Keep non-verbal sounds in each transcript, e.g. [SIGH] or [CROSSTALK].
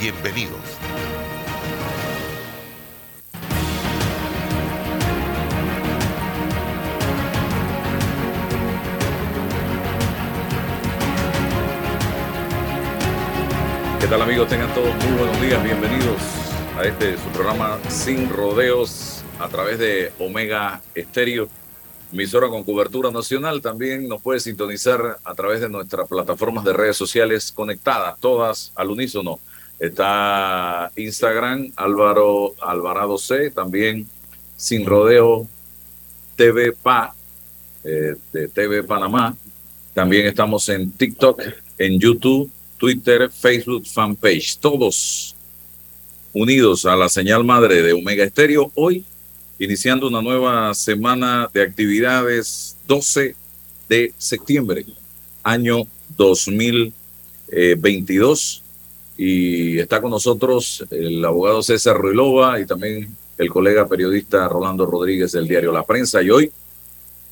Bienvenidos. ¿Qué tal amigos? Tengan todos muy buenos días, bienvenidos a este su programa Sin Rodeos a través de Omega Estéreo, emisora con cobertura nacional. También nos puede sintonizar a través de nuestras plataformas de redes sociales conectadas, todas al unísono. Está Instagram, Álvaro Alvarado C, también Sin Rodeo TV Pa, eh, de TV Panamá. También estamos en TikTok, en YouTube, Twitter, Facebook, fanpage, todos unidos a la señal madre de Omega Estéreo. Hoy, iniciando una nueva semana de actividades, 12 de septiembre, año 2022. Y está con nosotros el abogado César Ruilova y también el colega periodista Rolando Rodríguez del diario La Prensa. Y hoy,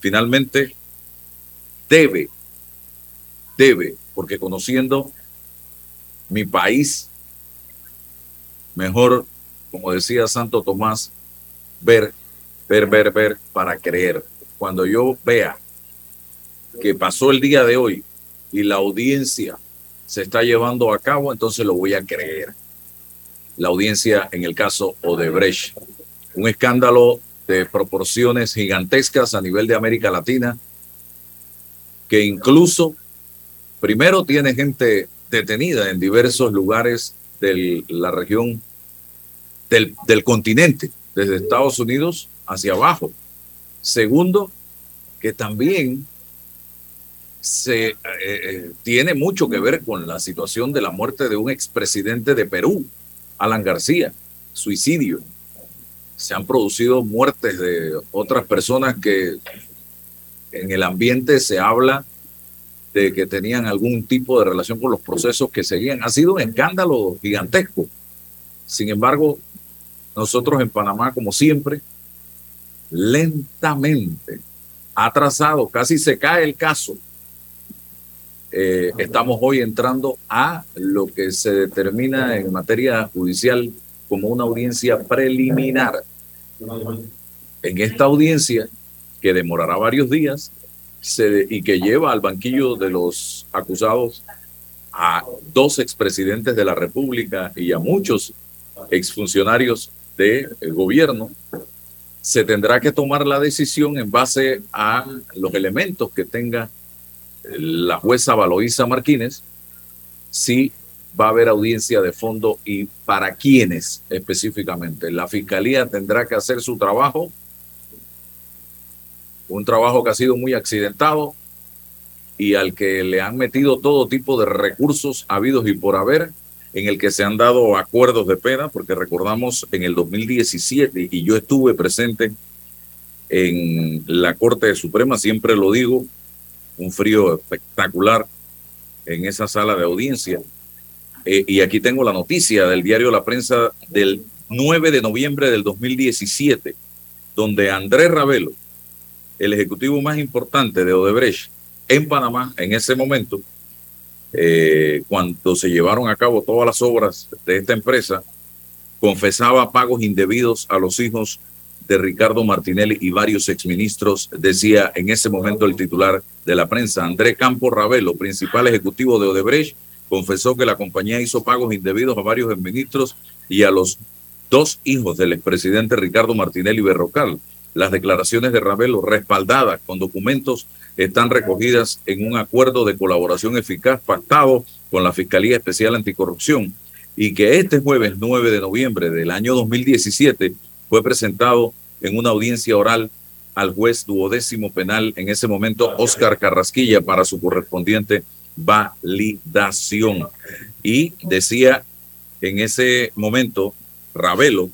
finalmente, debe, debe, porque conociendo mi país, mejor, como decía Santo Tomás, ver, ver, ver, ver para creer. Cuando yo vea que pasó el día de hoy y la audiencia se está llevando a cabo, entonces lo voy a creer. La audiencia en el caso Odebrecht. Un escándalo de proporciones gigantescas a nivel de América Latina, que incluso primero tiene gente detenida en diversos lugares de la región del, del, continente, desde Estados Unidos hacia abajo. Segundo, que también se eh, eh, tiene mucho que ver con la situación de la muerte de un expresidente de Perú, Alan García, suicidio. Se han producido muertes de otras personas que en el ambiente se habla de que tenían algún tipo de relación con los procesos que seguían. Ha sido un escándalo gigantesco. Sin embargo, nosotros en Panamá, como siempre, lentamente, atrasado, casi se cae el caso. Eh, estamos hoy entrando a lo que se determina en materia judicial como una audiencia preliminar. En esta audiencia, que demorará varios días, y que lleva al banquillo de los acusados a dos expresidentes de la República y a muchos exfuncionarios del gobierno, se tendrá que tomar la decisión en base a los elementos que tenga la jueza Valoisa Martínez, si va a haber audiencia de fondo y para quiénes específicamente. La fiscalía tendrá que hacer su trabajo un trabajo que ha sido muy accidentado y al que le han metido todo tipo de recursos habidos y por haber, en el que se han dado acuerdos de pena, porque recordamos en el 2017, y yo estuve presente en la Corte Suprema, siempre lo digo, un frío espectacular en esa sala de audiencia. Eh, y aquí tengo la noticia del diario La Prensa del 9 de noviembre del 2017, donde Andrés Ravelo, el ejecutivo más importante de Odebrecht en Panamá en ese momento, eh, cuando se llevaron a cabo todas las obras de esta empresa, confesaba pagos indebidos a los hijos de Ricardo Martinelli y varios exministros, decía en ese momento el titular de la prensa, André Campos Ravelo, principal ejecutivo de Odebrecht, confesó que la compañía hizo pagos indebidos a varios ministros y a los dos hijos del expresidente Ricardo Martinelli Berrocal, las declaraciones de Ravelo, respaldadas con documentos, están recogidas en un acuerdo de colaboración eficaz pactado con la Fiscalía Especial Anticorrupción y que este jueves 9 de noviembre del año 2017 fue presentado en una audiencia oral al juez duodécimo penal en ese momento, Oscar Carrasquilla, para su correspondiente validación. Y decía en ese momento, Ravelo,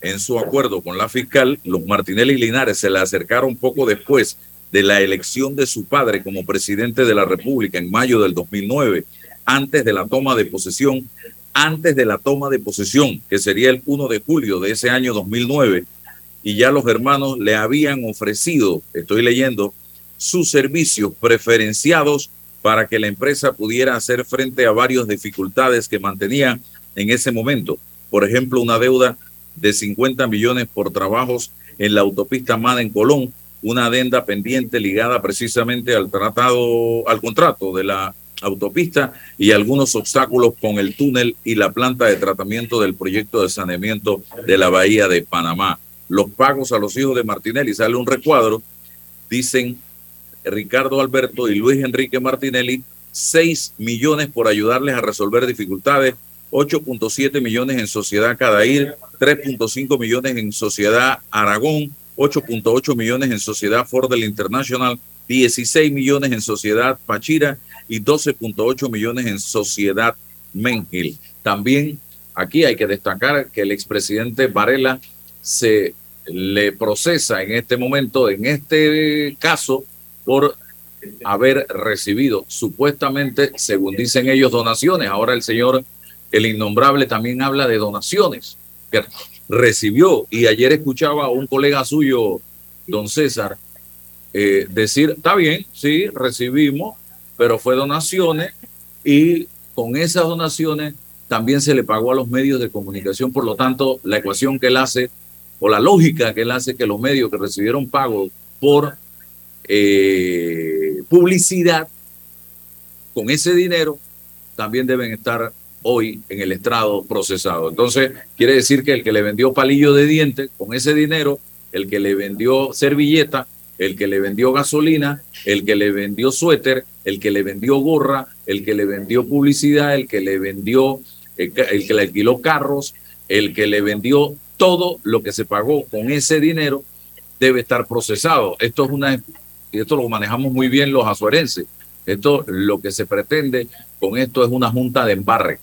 en su acuerdo con la fiscal, los Martinelli y Linares se le acercaron poco después de la elección de su padre como presidente de la República en mayo del 2009, antes de la toma de posesión, antes de la toma de posesión, que sería el 1 de julio de ese año 2009, y ya los hermanos le habían ofrecido, estoy leyendo, sus servicios preferenciados para que la empresa pudiera hacer frente a varias dificultades que mantenía en ese momento. Por ejemplo, una deuda de 50 millones por trabajos en la autopista Mada en Colón, una adenda pendiente ligada precisamente al tratado, al contrato de la autopista y algunos obstáculos con el túnel y la planta de tratamiento del proyecto de saneamiento de la bahía de Panamá. Los pagos a los hijos de Martinelli, sale un recuadro, dicen Ricardo Alberto y Luis Enrique Martinelli, 6 millones por ayudarles a resolver dificultades 8.7 millones en Sociedad Cadair, 3.5 millones en Sociedad Aragón, 8.8 millones en Sociedad Fordel International, 16 millones en Sociedad Pachira y 12.8 millones en Sociedad Mengil. También aquí hay que destacar que el expresidente Varela se le procesa en este momento, en este caso, por haber recibido supuestamente, según dicen ellos, donaciones. Ahora el señor el innombrable también habla de donaciones que recibió. Y ayer escuchaba a un colega suyo, don César, eh, decir, está bien, sí, recibimos, pero fue donaciones y con esas donaciones también se le pagó a los medios de comunicación. Por lo tanto, la ecuación que él hace o la lógica que él hace que los medios que recibieron pago por eh, publicidad con ese dinero también deben estar hoy en el estrado procesado. Entonces, quiere decir que el que le vendió palillo de dientes con ese dinero, el que le vendió servilleta, el que le vendió gasolina, el que le vendió suéter, el que le vendió gorra, el que le vendió publicidad, el que le vendió, el que le alquiló carros, el que le vendió todo lo que se pagó con ese dinero debe estar procesado. Esto es una, esto lo manejamos muy bien los azuarenses. Esto, lo que se pretende con esto es una junta de embarre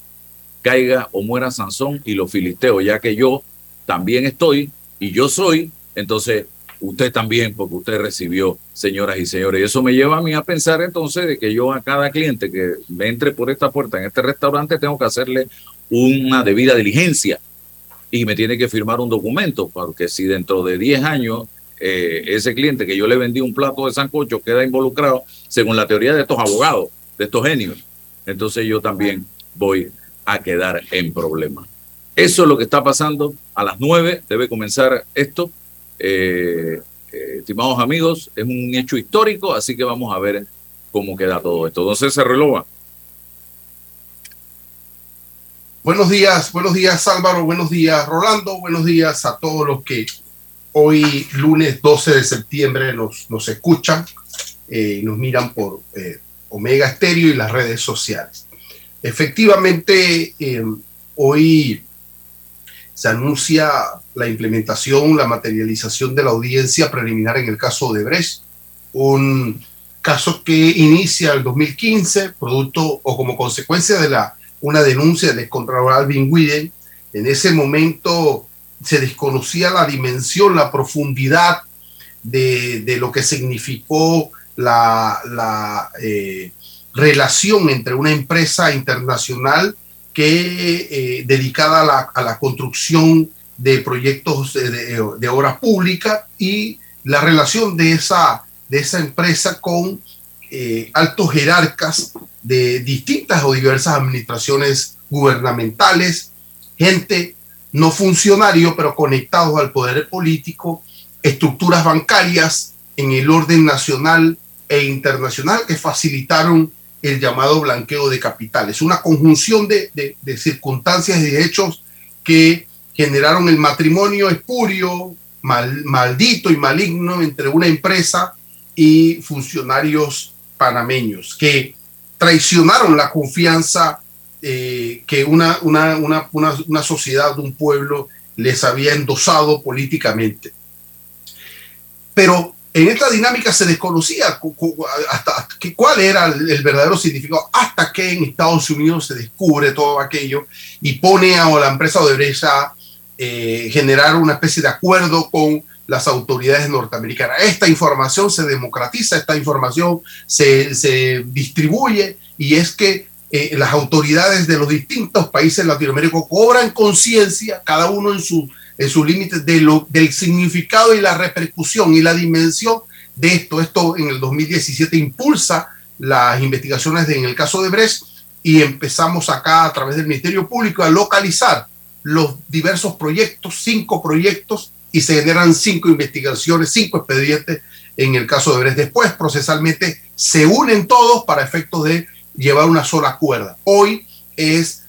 caiga o muera Sansón y los filisteos, ya que yo también estoy y yo soy, entonces usted también, porque usted recibió, señoras y señores. Y eso me lleva a mí a pensar entonces de que yo a cada cliente que me entre por esta puerta en este restaurante tengo que hacerle una debida diligencia y me tiene que firmar un documento, porque si dentro de 10 años eh, ese cliente que yo le vendí un plato de sancocho queda involucrado, según la teoría de estos abogados, de estos genios, entonces yo también voy a quedar en problemas. Eso es lo que está pasando. A las nueve debe comenzar esto. Eh, eh, estimados amigos, es un hecho histórico, así que vamos a ver cómo queda todo esto. Entonces se relova. Buenos días, buenos días Álvaro, buenos días Rolando, buenos días a todos los que hoy lunes 12 de septiembre nos, nos escuchan eh, y nos miran por Omega Estéreo y las redes sociales. Efectivamente, hoy se anuncia la implementación, la materialización de la audiencia preliminar en el caso de Brecht, un caso que inicia el 2015, producto o como consecuencia de la, una denuncia del Contralor Alvin Widen. En ese momento se desconocía la dimensión, la profundidad de, lo que significó la, la eh, relación entre una empresa internacional que eh, dedicada a la, a la, construcción de proyectos de, de, obra pública y la relación de esa, de esa empresa con eh, altos jerarcas de distintas o diversas administraciones gubernamentales, gente no funcionario, pero conectados al poder político, estructuras bancarias en el orden nacional e internacional que facilitaron el llamado blanqueo de capitales. Una conjunción de, circunstancias y de hechos que generaron el matrimonio espurio, maldito y maligno entre una empresa y funcionarios panameños que traicionaron la confianza eh, que una, una, una, una, sociedad, un pueblo les había endosado políticamente. Pero en esta dinámica se desconocía hasta cuál era el verdadero significado, hasta que en Estados Unidos se descubre todo aquello y pone a la empresa Odebrecht a eh, generar una especie de acuerdo con las autoridades norteamericanas. Esta información se democratiza, esta información se, se distribuye y es que eh, las autoridades de los distintos países latinoamericanos cobran conciencia, cada uno en su en sus límites de del significado y la repercusión y la dimensión de esto. Esto en el 2017 impulsa las investigaciones en el caso de Brecht y empezamos acá a través del Ministerio Público a localizar los diversos proyectos, cinco proyectos, y se generan cinco investigaciones, cinco expedientes en el caso de Brecht. Después, procesalmente, se unen todos para efectos de llevar una sola cuerda. Hoy es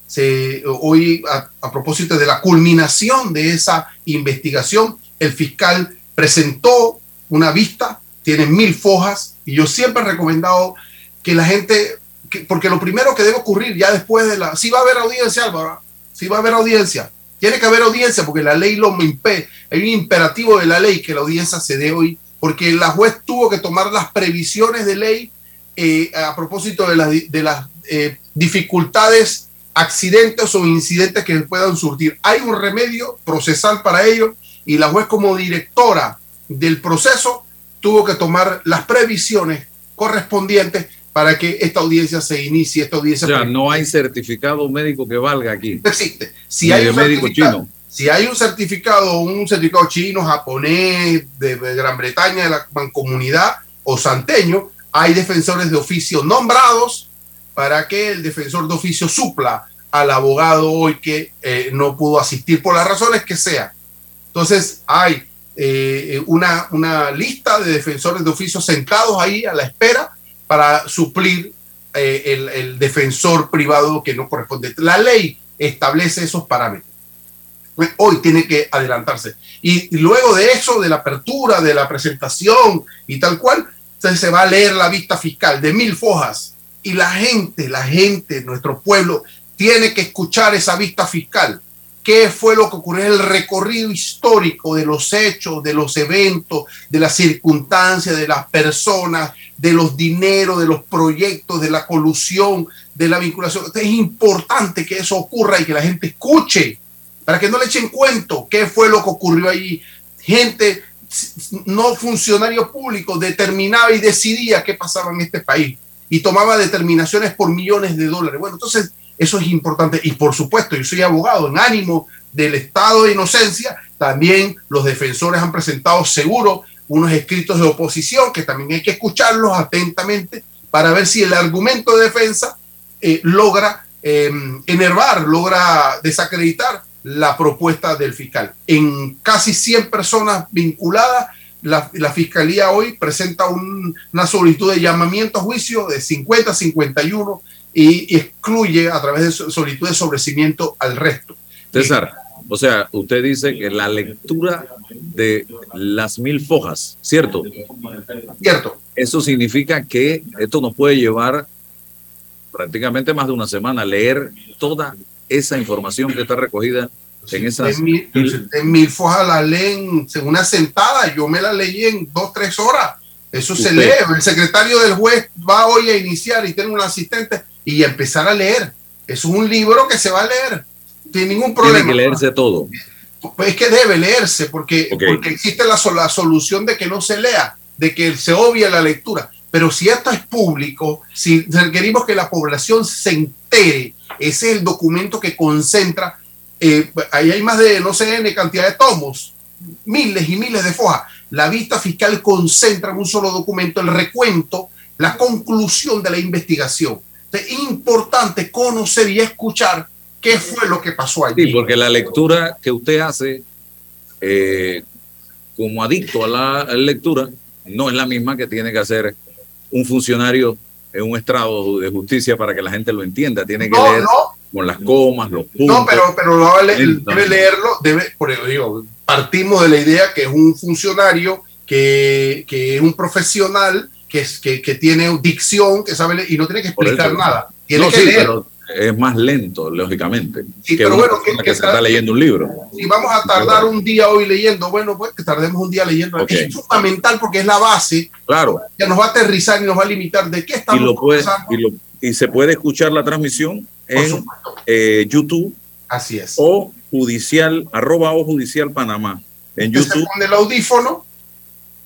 hoy, a, propósito de la culminación de esa investigación, el fiscal presentó una vista, tiene mil fojas, y yo siempre he recomendado que la gente, porque lo primero que debe ocurrir ya después de la, si va a haber audiencia, Álvaro, si va a haber audiencia, tiene que haber audiencia porque la ley lo impide, hay un imperativo de la ley que la audiencia se dé hoy, porque la juez tuvo que tomar las previsiones de ley eh, a propósito de, las eh, dificultades accidentes o incidentes que puedan surgir. Hay un remedio procesal para ello y la juez como directora del proceso tuvo que tomar las previsiones correspondientes para que esta audiencia se inicie. Esta audiencia o sea, no hay certificado médico que valga aquí. No [LAUGHS] existe. Si hay un médico chino. Si hay un certificado, un certificado chino, japonés, de Gran Bretaña, de la mancomunidad o santeño, hay defensores de oficio nombrados para que el defensor de oficio supla al abogado hoy que eh, no pudo asistir por las razones que sea. Entonces hay eh, una, una, lista de defensores de oficio sentados ahí a la espera para suplir eh, el, el, defensor privado que no corresponde. La ley establece esos parámetros. Hoy tiene que adelantarse. Y, luego de eso, de la apertura, de la presentación y tal cual, se va a leer la vista fiscal de mil fojas y la gente, la gente, nuestro pueblo, tiene que escuchar esa vista fiscal. ¿Qué fue lo que ocurrió? El recorrido histórico de los hechos, de los eventos, de las circunstancias, de las personas, de los dineros, de los proyectos, de la colusión, de la vinculación. Es importante que eso ocurra y que la gente escuche, para que no le echen cuento qué fue lo que ocurrió allí. Gente, no funcionario público, determinaba y decidía qué pasaba en este país y tomaba determinaciones por millones de dólares. Bueno, entonces eso es importante. Y por supuesto, yo soy abogado en ánimo del estado de inocencia. También los defensores han presentado seguro unos escritos de oposición que también hay que escucharlos atentamente para ver si el argumento de defensa eh, logra eh, enervar, logra desacreditar la propuesta del fiscal. En casi 100 personas vinculadas, la, Fiscalía hoy presenta una solicitud de llamamiento a juicio de 50 a 51 y, excluye a través de solicitud de sobrecimiento al resto. César, o sea, usted dice que la lectura de las mil fojas, ¿cierto? Cierto. Eso significa que esto nos puede llevar prácticamente más de una semana a leer toda esa información que está recogida en esas mil, mil fojas la leen en una sentada, yo me la leí en dos, tres horas. Eso se lee. El secretario del juez va hoy a iniciar y tiene un asistente y empezar a leer. Es un libro que se va a leer. Sin ningún problema. Tiene que leerse todo. Pues es que debe leerse porque, porque existe la, la solución de que no se lea, de que se obvie la lectura. Pero si esto es público, si requerimos que la población se entere, ese es el documento que concentra eh, ahí hay más de no sé N cantidad de tomos, miles y miles de fojas. La vista fiscal concentra en un solo documento el recuento, la conclusión de la investigación. Importante conocer y escuchar qué fue lo que pasó allí. Sí, porque la lectura que usted hace eh, como adicto a la, lectura no es la misma que tiene que hacer un funcionario en un estrado de justicia para que la gente lo entienda. Tiene que leer con las comas, los puntos. No, pero, pero debe leerlo, debe, por eso digo, partimos de la idea que es un funcionario, que, que es un profesional, que, es, que, que tiene dicción, que sabe leer, y no tiene que explicar nada. Tiene que leer. es más lento, lógicamente. Sí, pero bueno, que, que, se está leyendo un libro. Si vamos a tardar un día hoy leyendo, bueno, pues que tardemos un día leyendo. Es fundamental porque es la base. Claro. Que nos va a aterrizar y nos va a limitar de qué estamos y lo puede, y, y, se puede escuchar la transmisión en eh, YouTube. Así es. O judicial, arroba o judicial Panamá. En YouTube. Se pone el audífono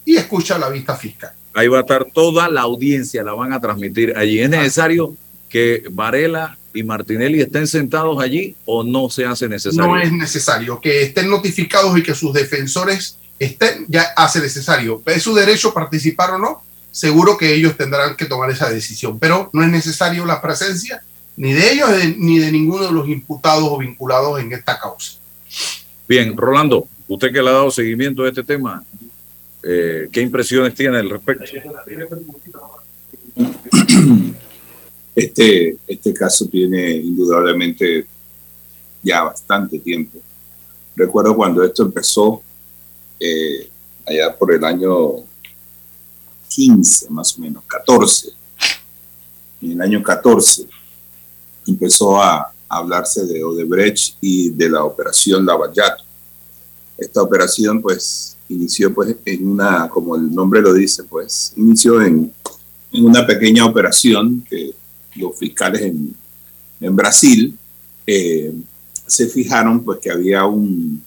y escucha la vista fiscal. Ahí va a estar toda la audiencia, la van a transmitir allí. Es necesario que Varela y Martinelli estén sentados allí o no se hace necesario? No es necesario. Que estén notificados y que sus defensores estén, ya hace necesario. Es su derecho participar o no. Seguro que ellos tendrán que tomar esa decisión, pero no es necesario la presencia ni de ellos ni de ninguno de los imputados o vinculados en esta causa. Bien, Rolando, usted que le ha dado seguimiento a este tema, eh, ¿qué impresiones tiene al respecto? [CLEARS THROAT] Este, este caso tiene indudablemente ya bastante tiempo. Recuerdo cuando esto empezó, eh, allá por el año 15, más o menos, 14. En el año 14 empezó a hablarse de Odebrecht y de la operación Lavallato. Esta operación, pues, inició pues en una, como el nombre lo dice, pues, inició en, en una pequeña operación que los fiscales en, en Brasil eh, se fijaron pues que había un,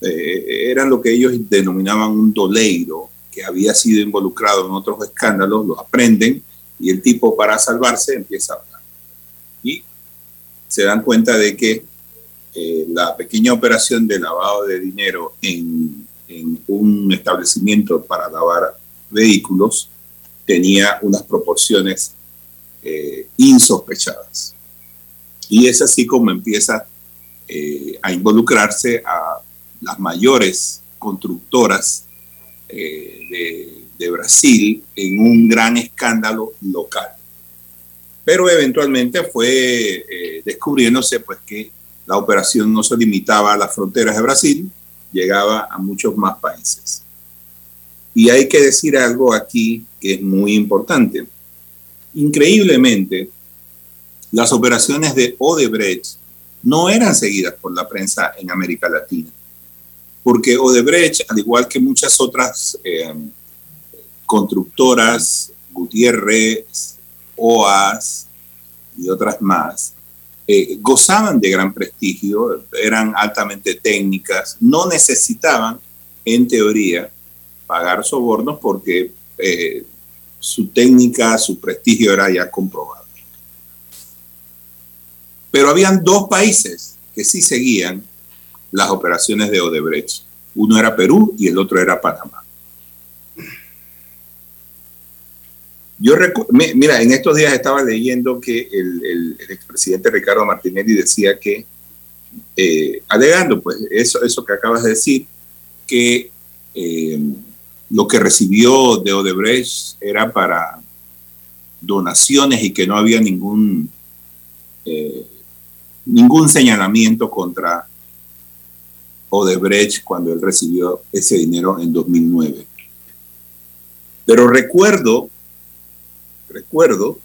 eh, eran lo que ellos denominaban un doleiro, que había sido involucrado en otros escándalos, los aprenden y el tipo para salvarse empieza a hablar. Y se dan cuenta de que eh, la pequeña operación de lavado de dinero en, en un establecimiento para lavar vehículos tenía unas proporciones eh, insospechadas. Y es así como empieza eh, a involucrarse a las mayores constructoras eh, de, de, Brasil en un gran escándalo local. Pero eventualmente fue descubriéndose pues, que la operación no se limitaba a las fronteras de Brasil, llegaba a muchos más países. Y hay que decir algo aquí que es muy importante Increíblemente, las operaciones de Odebrecht no eran seguidas por la prensa en América Latina, porque Odebrecht, al igual que muchas otras eh, constructoras, Gutiérrez, OAS y otras más, eh, gozaban de gran prestigio, eran altamente técnicas, no necesitaban, en teoría, pagar sobornos porque eh, su técnica, su prestigio era ya comprobado. Pero habían dos países que sí seguían las operaciones de Odebrecht. Uno era Perú y el otro era Panamá. Yo mira, en estos días estaba leyendo que el, expresidente Ricardo Martinelli decía que, eh, alegando pues eso, eso que acabas de decir, que eh, lo que recibió de Odebrecht era para donaciones y que no había ningún, eh, ningún señalamiento contra Odebrecht cuando él recibió ese dinero en 2009. Pero recuerdo, recuerdo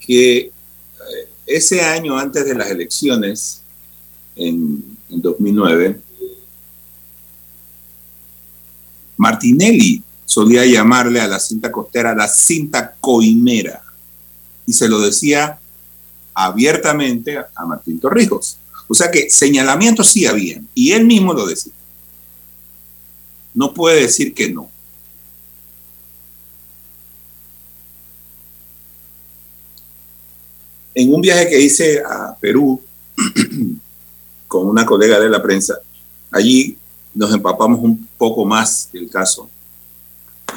que eh, ese año antes de las elecciones, en, en 2009, Martinelli solía llamarle a la cinta costera la cinta coimera y se lo decía abiertamente a Martín Torrijos. O sea que señalamientos sí habían y él mismo lo decía. No puede decir que no. En un viaje que hice a Perú [CLEARS THROAT] con una colega de la prensa, allí nos empapamos un poco más del caso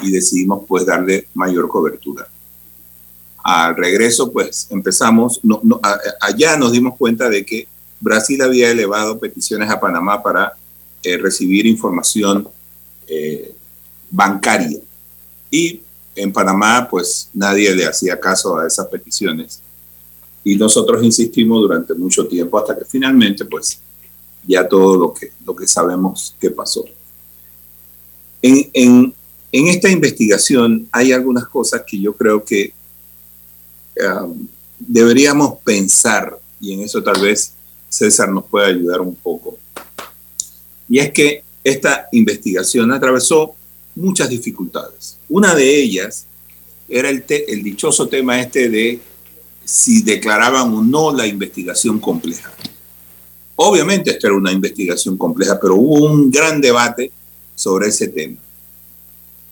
y decidimos pues darle mayor cobertura. Al regreso pues empezamos, no, allá nos dimos cuenta de que Brasil había elevado peticiones a Panamá para eh, recibir información eh, bancaria y en Panamá pues nadie le hacía caso a esas peticiones y nosotros insistimos durante mucho tiempo hasta que finalmente pues ya todo lo que, lo que sabemos que pasó. En, en, en esta investigación hay algunas cosas que yo creo que um, deberíamos pensar, y en eso tal vez César nos pueda ayudar un poco, y es que esta investigación atravesó muchas dificultades. Una de ellas era el, el dichoso tema este de si declaraban o no la investigación compleja. Obviamente esto era una investigación compleja, pero hubo un gran debate sobre ese tema.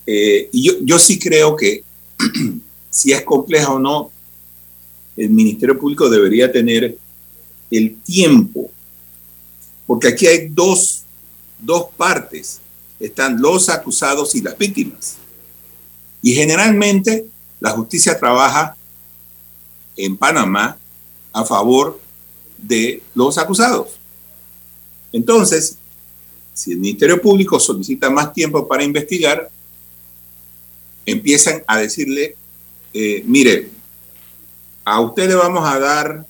Eh, y yo, yo sí creo que [CLEARS THROAT] si es compleja o no, el Ministerio Público debería tener el tiempo, porque aquí hay dos, dos partes, están los acusados y las víctimas. Y generalmente la justicia trabaja en Panamá a favor de los acusados. Entonces, si el Ministerio Público solicita más tiempo para investigar, empiezan a decirle, eh, mire, a usted le vamos a dar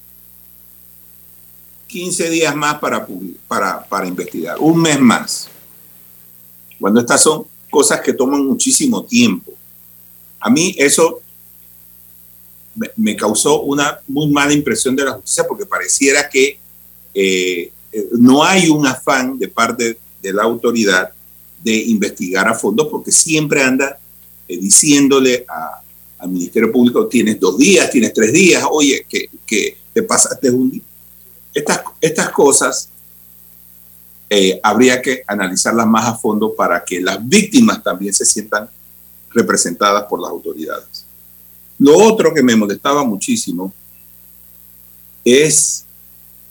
15 días más para, para, para investigar, un mes más. Cuando estas son cosas que toman muchísimo tiempo. A mí eso me, causó una muy mala impresión de la justicia porque pareciera que eh, eh, no hay un afán de parte de la autoridad de investigar a fondo porque siempre anda eh, diciéndole al Ministerio Público, tienes dos días, tienes tres días, oye, que, que te pasaste un día. Estas, estas cosas habría que analizarlas más a fondo para que las víctimas también se sientan representadas por las autoridades. Lo otro que me molestaba muchísimo es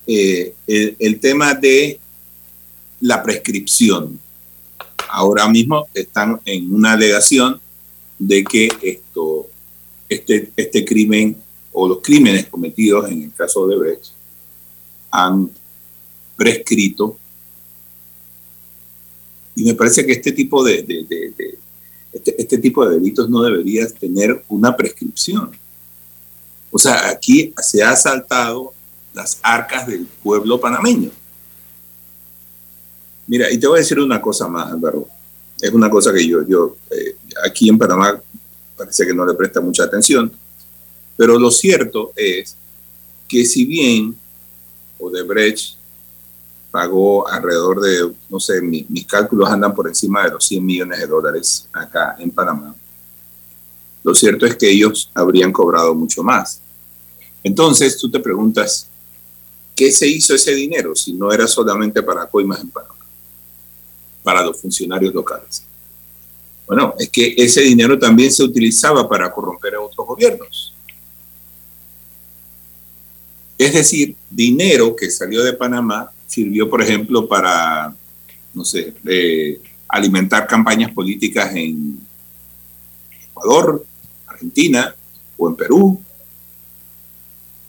eh, el, tema de la prescripción. Ahora mismo están en una alegación de que esto, este, este crimen o los crímenes cometidos en el caso de Brecht han prescrito. Y me parece que este tipo de, este, este, tipo de delitos no debería tener una prescripción. O sea, aquí se ha asaltado las arcas del pueblo panameño. Mira, y te voy a decir una cosa más, Álvaro. Es una cosa que yo, yo eh, aquí en Panamá parece que no le presta mucha atención, pero lo cierto es que si bien Odebrecht pagó alrededor de, no sé, mis cálculos andan por encima de los 100 millones de dólares acá en Panamá. Lo cierto es que ellos habrían cobrado mucho más. Entonces tú te preguntas, ¿qué se hizo ese dinero si no era solamente para coimas en Panamá? Para los funcionarios locales. Bueno, es que ese dinero también se utilizaba para corromper a otros gobiernos. Es decir, dinero que salió de Panamá sirvió, por ejemplo, para, no sé, alimentar campañas políticas en Ecuador, Argentina o en Perú,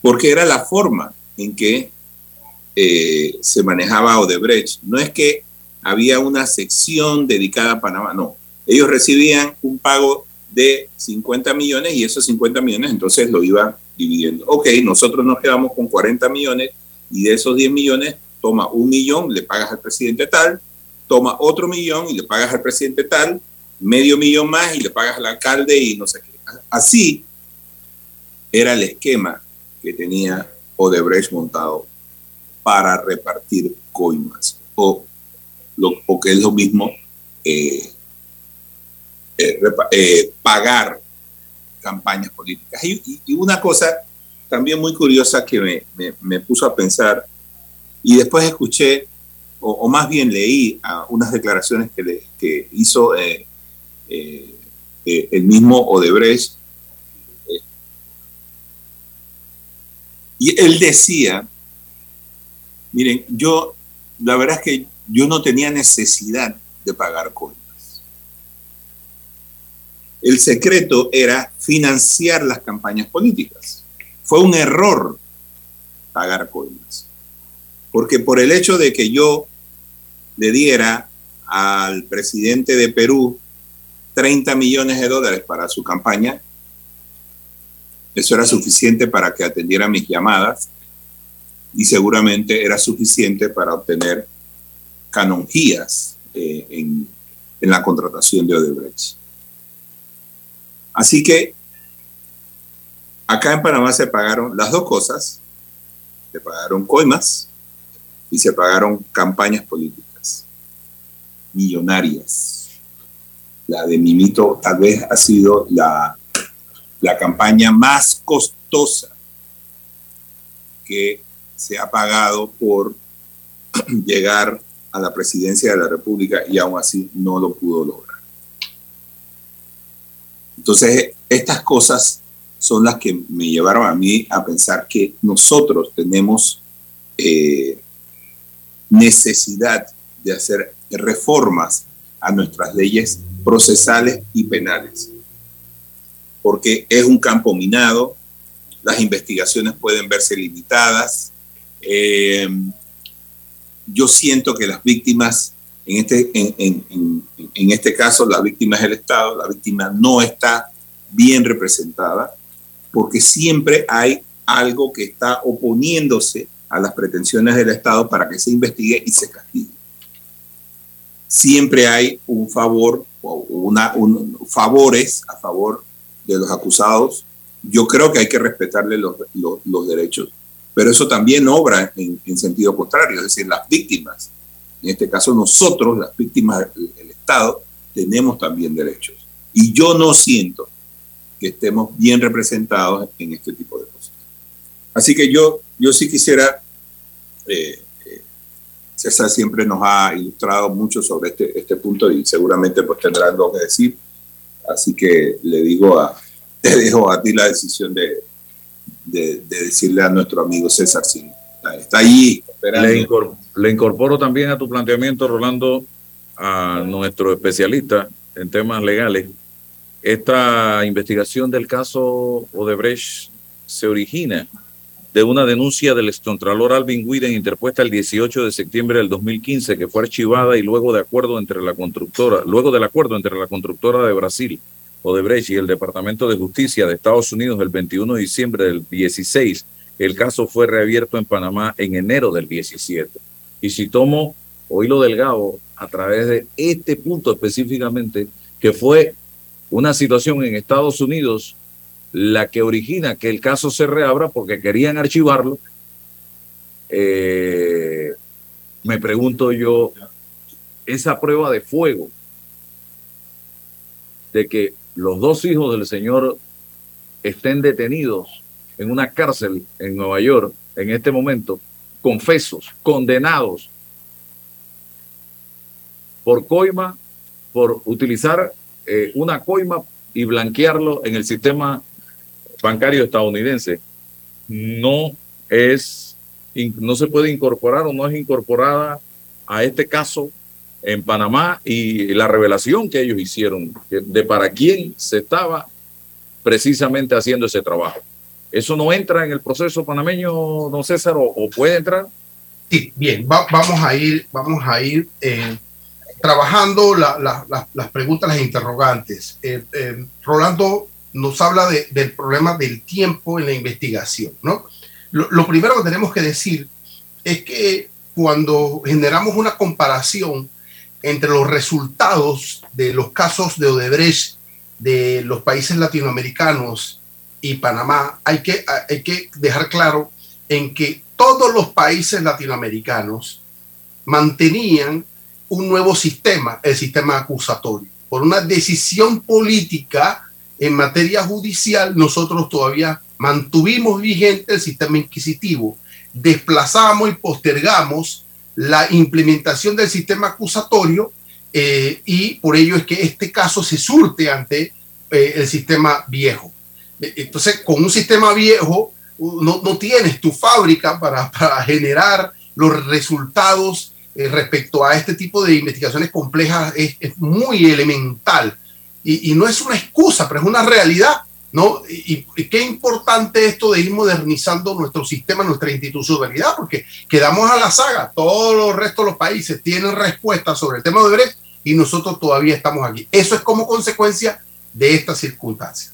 porque era la forma en que eh, se manejaba Odebrecht. No es que había una sección dedicada a Panamá, no. Ellos recibían un pago de 50 millones y esos 50 millones entonces lo iban dividiendo. Ok, nosotros nos quedamos con 40 millones y de esos 10 millones toma un millón, le pagas al presidente tal, toma otro millón y le pagas al presidente tal, medio millón más y le pagas al alcalde y no sé qué. Así era el esquema que tenía Odebrecht montado para repartir coimas o, lo, que es lo mismo eh, eh, eh, pagar campañas políticas. Y, una cosa también muy curiosa que me, me puso a pensar y después escuché, o, más bien leí unas declaraciones que, hizo eh, eh, eh, el mismo Odebrecht. y él decía, miren, yo, la verdad es que yo no tenía necesidad de pagar cuentas. El secreto era financiar las campañas políticas. Fue un error pagar coimas porque por el hecho de que yo le diera al presidente de Perú 30 millones de dólares para su campaña, eso era suficiente para que atendiera mis llamadas y seguramente era suficiente para obtener canonjías eh, en, en la contratación de Odebrecht. Así que acá en Panamá se pagaron las dos cosas. Se pagaron coimas y se pagaron campañas políticas millonarias. La de Mimito tal vez ha sido la, la campaña más costosa que se ha pagado por [CLEARS THROAT] llegar a la presidencia de la República y aún así no lo pudo lograr. Entonces, estas cosas son las que me llevaron a mí a pensar que nosotros tenemos eh, necesidad de hacer reformas a nuestras leyes procesales y penales, porque es un campo minado, las investigaciones pueden verse limitadas. Eh, yo siento que las víctimas, en este, en, en, este caso, la víctima es el Estado, la víctima no está bien representada, porque siempre hay algo que está oponiéndose a las pretensiones del Estado para que se investigue y se castigue. Siempre hay un favor o favores a favor de los acusados. Yo creo que hay que respetarle los, derechos pero eso también obra en, sentido contrario, es decir, las víctimas, en este caso nosotros, las víctimas del Estado, tenemos también derechos. Y yo no siento que estemos bien representados en este tipo de. Así que yo, yo sí quisiera, eh, eh, César siempre nos ha ilustrado mucho sobre este, este punto y seguramente pues tendrá algo que decir. Así que le digo a, [LAUGHS] te dejo a ti la decisión de, de, decirle a nuestro amigo César sí, Está ahí. Le, incorporo, también a tu planteamiento, Rolando, a nuestro especialista en temas legales. Esta investigación del caso Odebrecht se origina de una denuncia del excontralor Alvin Widen interpuesta el 18 de septiembre del 2015 que fue archivada y luego de acuerdo entre la constructora, luego del acuerdo entre la constructora de Brasil Odebrecht y el Departamento de Justicia de Estados Unidos el 21 de diciembre del 16, el caso fue reabierto en Panamá en enero del 17. Y si tomo lo Delgado a través de este punto específicamente, que fue una situación en Estados Unidos la que origina que el caso se reabra porque querían archivarlo, eh, me pregunto yo, esa prueba de fuego de que los dos hijos del señor estén detenidos en una cárcel en Nueva York en este momento, confesos, condenados por coima, por utilizar eh, una coima y blanquearlo en el sistema bancario estadounidense, no es, no se puede incorporar o no es incorporada a este caso en Panamá y la revelación que ellos hicieron de para quién se estaba precisamente haciendo ese trabajo. ¿Eso no entra en el proceso panameño, don César, o, puede entrar? Sí, bien, vamos a ir, vamos a ir eh, trabajando las preguntas, las interrogantes. Eh, eh, Rolando nos habla del problema del tiempo en la investigación, ¿no? lo primero que tenemos que decir es que cuando generamos una comparación entre los resultados de los casos de Odebrecht de los países latinoamericanos y Panamá, hay que, hay que dejar claro en que todos los países latinoamericanos mantenían un nuevo sistema, el sistema acusatorio. Por una decisión política en materia judicial, nosotros todavía mantuvimos vigente el sistema inquisitivo, desplazamos y postergamos la implementación del sistema acusatorio eh, y por ello es que este caso se surte ante eh, el sistema viejo. Eh, entonces, con un sistema viejo, no, no tienes tu fábrica para, [LAUGHS] para generar los resultados respecto a este tipo de investigaciones complejas, es muy elemental. Y, no es una excusa, pero es una realidad. ¿no? Y, qué importante esto de ir modernizando nuestro sistema, nuestra institucionalidad, porque quedamos a la saga. Todos los restos de los países tienen respuestas sobre el tema de Brecht y nosotros todavía estamos aquí. Eso es como consecuencia de esta circunstancia.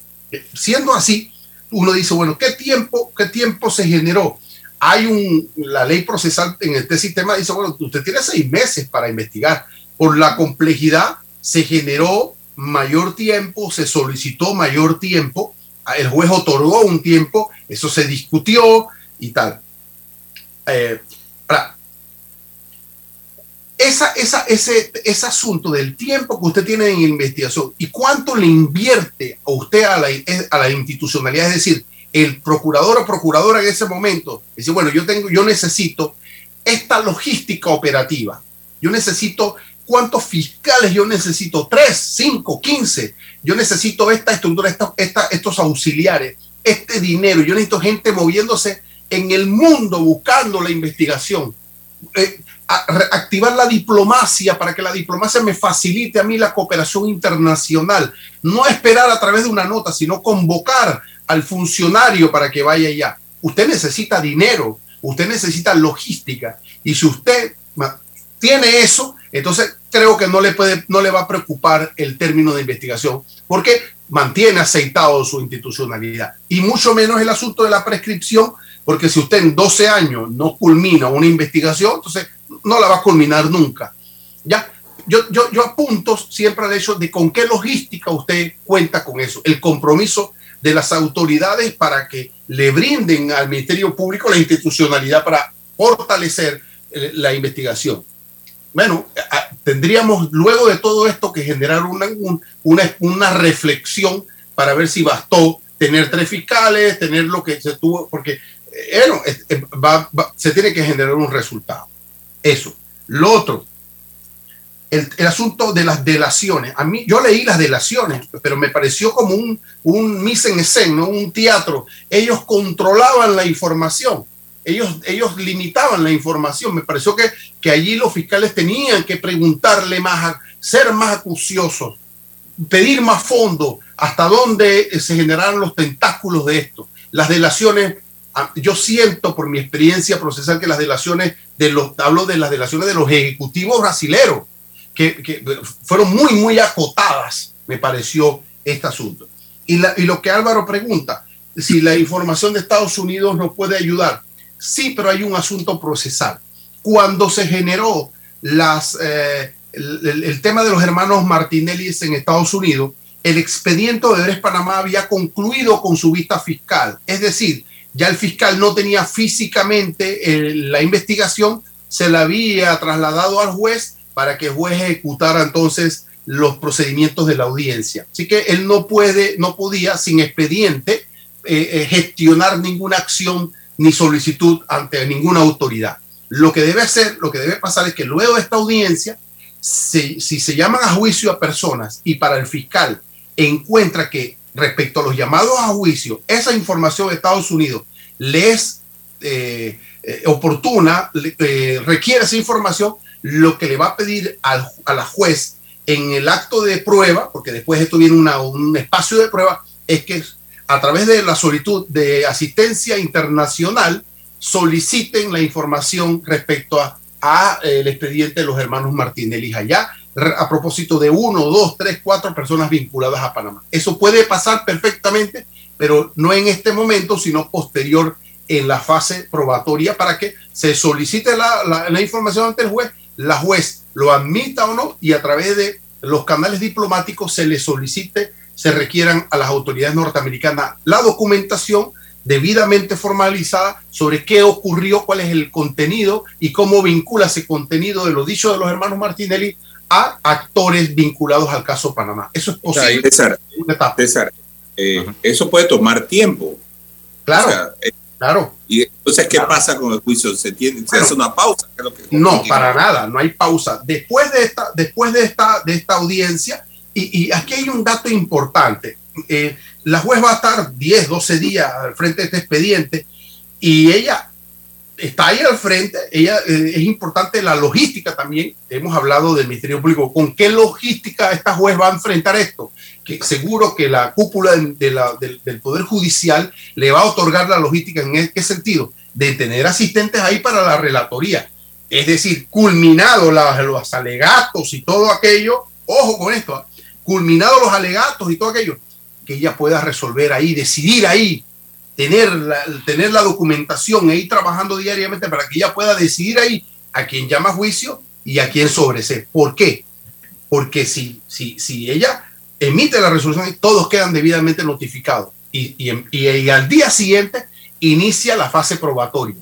Siendo así, uno dice, bueno, ¿qué tiempo, qué tiempo se generó? Hay un, la ley procesal en este sistema dice, bueno, usted tiene seis meses para investigar. Por la complejidad se generó mayor tiempo, se solicitó mayor tiempo el juez otorgó un tiempo, eso se discutió y tal. Eh, esa, esa, ese, ese asunto del tiempo que usted tiene en investigación y cuánto le invierte a usted a la, a la institucionalidad, es decir, el procurador o procuradora en ese momento dice, bueno, yo tengo, yo necesito esta logística operativa. Yo necesito cuántos fiscales yo necesito, tres, cinco, quince. Yo necesito esta estructura, esta, estos auxiliares, este dinero. Yo necesito gente moviéndose en el mundo buscando la investigación. Eh, activar la diplomacia para que la diplomacia me facilite a mí la cooperación internacional. No esperar a través de una nota, sino convocar al funcionario para que vaya allá. Usted necesita dinero, usted necesita logística. Y si usted tiene eso, entonces creo que no le, puede, no le va a preocupar el término de investigación, porque mantiene aceitado su institucionalidad. Y mucho menos el asunto de la prescripción, porque si usted en 12 años no culmina una investigación, entonces no la va a culminar nunca. Ya, yo, yo, yo apunto siempre al hecho de con qué logística usted cuenta con eso, el compromiso de las autoridades para que le brinden al Ministerio Público la institucionalidad para fortalecer eh, la investigación. Bueno, tendríamos luego de todo esto que generar una, una, una reflexión para ver si bastó tener tres fiscales, tener lo que se tuvo, porque eh, bueno, se tiene que generar un resultado. Eso. Lo otro, el, asunto de las delaciones. A mí, yo leí las delaciones, pero me pareció como un, un mise en escena, un teatro. Ellos controlaban la información. Ellos, ellos limitaban la información. Me pareció que, que allí los fiscales tenían que preguntarle más, ser más acuciosos, pedir más fondo, hasta dónde se generaron los tentáculos de esto. Las delaciones yo siento por mi experiencia procesal que las delaciones de los, hablo de las delaciones de los ejecutivos brasileros, que, fueron muy, muy acotadas, me pareció este asunto. Y, y lo que Álvaro pregunta, si la información de Estados Unidos nos puede ayudar. Sí, pero hay un asunto procesal. Cuando se generó eh, el, tema de los hermanos Martinelli en Estados Unidos, el expediente de Eres Panamá había concluido con su vista fiscal. Es decir, ya el fiscal no tenía físicamente eh, la investigación, se la había trasladado al juez para que el juez ejecutara entonces los procedimientos de la audiencia. Así que él no puede, no podía sin expediente eh, gestionar ninguna acción ni solicitud ante ninguna autoridad. Lo que debe hacer, lo que debe pasar es que luego de esta audiencia, si, se llaman a juicio a personas y para el fiscal encuentra que respecto a los llamados a juicio, esa información de Estados Unidos les eh, eh, oportuna, eh, requiere esa información, lo que le va a pedir a la juez en el acto de prueba, porque después esto viene un espacio de prueba, es que a través de la solicitud de asistencia internacional soliciten la información respecto a, a el expediente de los hermanos Martinelli allá a propósito de uno, dos, tres, cuatro personas vinculadas a Panamá. Eso puede pasar perfectamente, pero no en este momento, sino posterior en la fase probatoria para que se solicite la, la, información ante el juez, la juez lo admita o no y a través de los canales diplomáticos se le solicite, se requieran a las autoridades norteamericanas la documentación debidamente formalizada sobre qué ocurrió, cuál es el contenido y cómo vincula ese contenido de lo dicho de los hermanos Martinelli a actores vinculados al caso Panamá. Eso es posible. César, César eh, eso puede tomar tiempo. Claro. Eh, claro. Y entonces, ¿qué pasa con el juicio? ¿Se, tiene, ¿se hace una pausa? no, para nada, no hay pausa. Después de esta, después de esta, de esta audiencia, y, aquí hay un dato importante. Eh, la juez va a estar 10, 12 días al frente de este expediente y ella está ahí al frente. Ella, eh, es importante la logística también. Hemos hablado del Ministerio Público. ¿Con qué logística esta juez va a enfrentar esto? Que seguro que la cúpula de la, del, Poder Judicial le va a otorgar la logística en qué sentido? De tener asistentes ahí para la relatoría. Es decir, culminado los alegatos y todo aquello, ojo con esto, ¿ah? culminado los alegatos y todo aquello, que ella pueda resolver ahí, decidir ahí tener la, tener la documentación e ir trabajando diariamente para que ella pueda decidir ahí a quién llama a juicio y a quién sobreser. ¿Por qué? Porque si, si, si ella emite la resolución, todos quedan debidamente notificados. y, y, al día siguiente inicia la fase probatoria.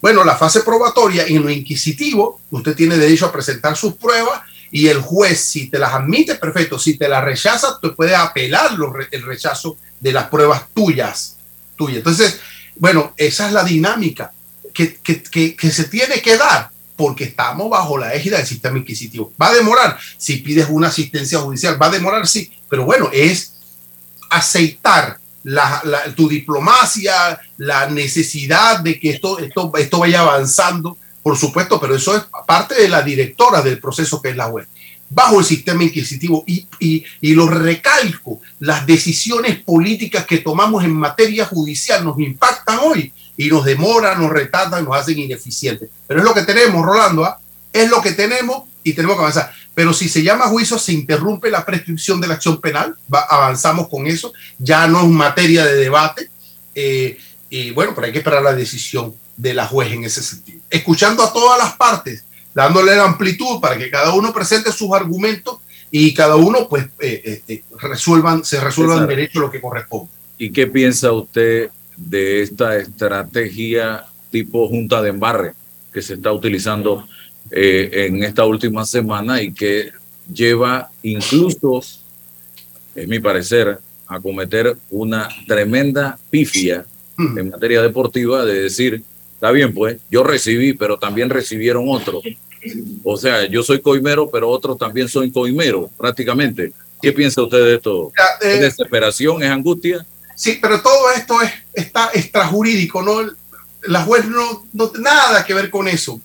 Bueno, la fase probatoria en lo inquisitivo, usted tiene derecho a presentar sus pruebas y el juez, si te las admite, perfecto, si te las rechaza, tú puedes apelar el rechazo de las pruebas tuyas. tuyas. Entonces, bueno, esa es la dinámica que, que, que se tiene que dar porque estamos bajo la égida del sistema inquisitivo. Va a demorar, si pides una asistencia judicial, va a demorar, sí, pero bueno, es aceitar la, tu diplomacia, la necesidad de que esto, esto, esto vaya avanzando, por supuesto, pero eso es parte de la directora del proceso que es la web bajo el sistema inquisitivo y, y, y, lo recalco, las decisiones políticas que tomamos en materia judicial nos impactan hoy y nos demoran, nos retardan, nos hacen ineficientes. Pero es lo que tenemos, Rolando, ¿ah? es lo que tenemos y tenemos que avanzar. Pero si se llama juicio, se interrumpe la prescripción de la acción penal, avanzamos con eso, ya no es materia de debate. Eh, y bueno, pero hay que esperar la decisión de la juez en ese sentido. Escuchando a todas las partes, dándole la amplitud para que cada uno presente sus argumentos y cada uno pues eh, eh, resuelvan, se resuelvan derecho lo que corresponde. ¿Y qué piensa usted de esta estrategia tipo junta de embarre que se está utilizando eh, en esta última semana y que lleva incluso, en mi parecer, a cometer una tremenda pifia hmm. en materia deportiva de decir, está bien pues, yo recibí, pero también recibieron otros. O sea, yo soy coimero, pero otros también son coimero, prácticamente. ¿Qué piensa usted de esto? ¿Es eh, desesperación? ¿Es angustia? Sí, pero todo esto es, está extrajurídico, ¿no? La juez no, no nada que ver con eso.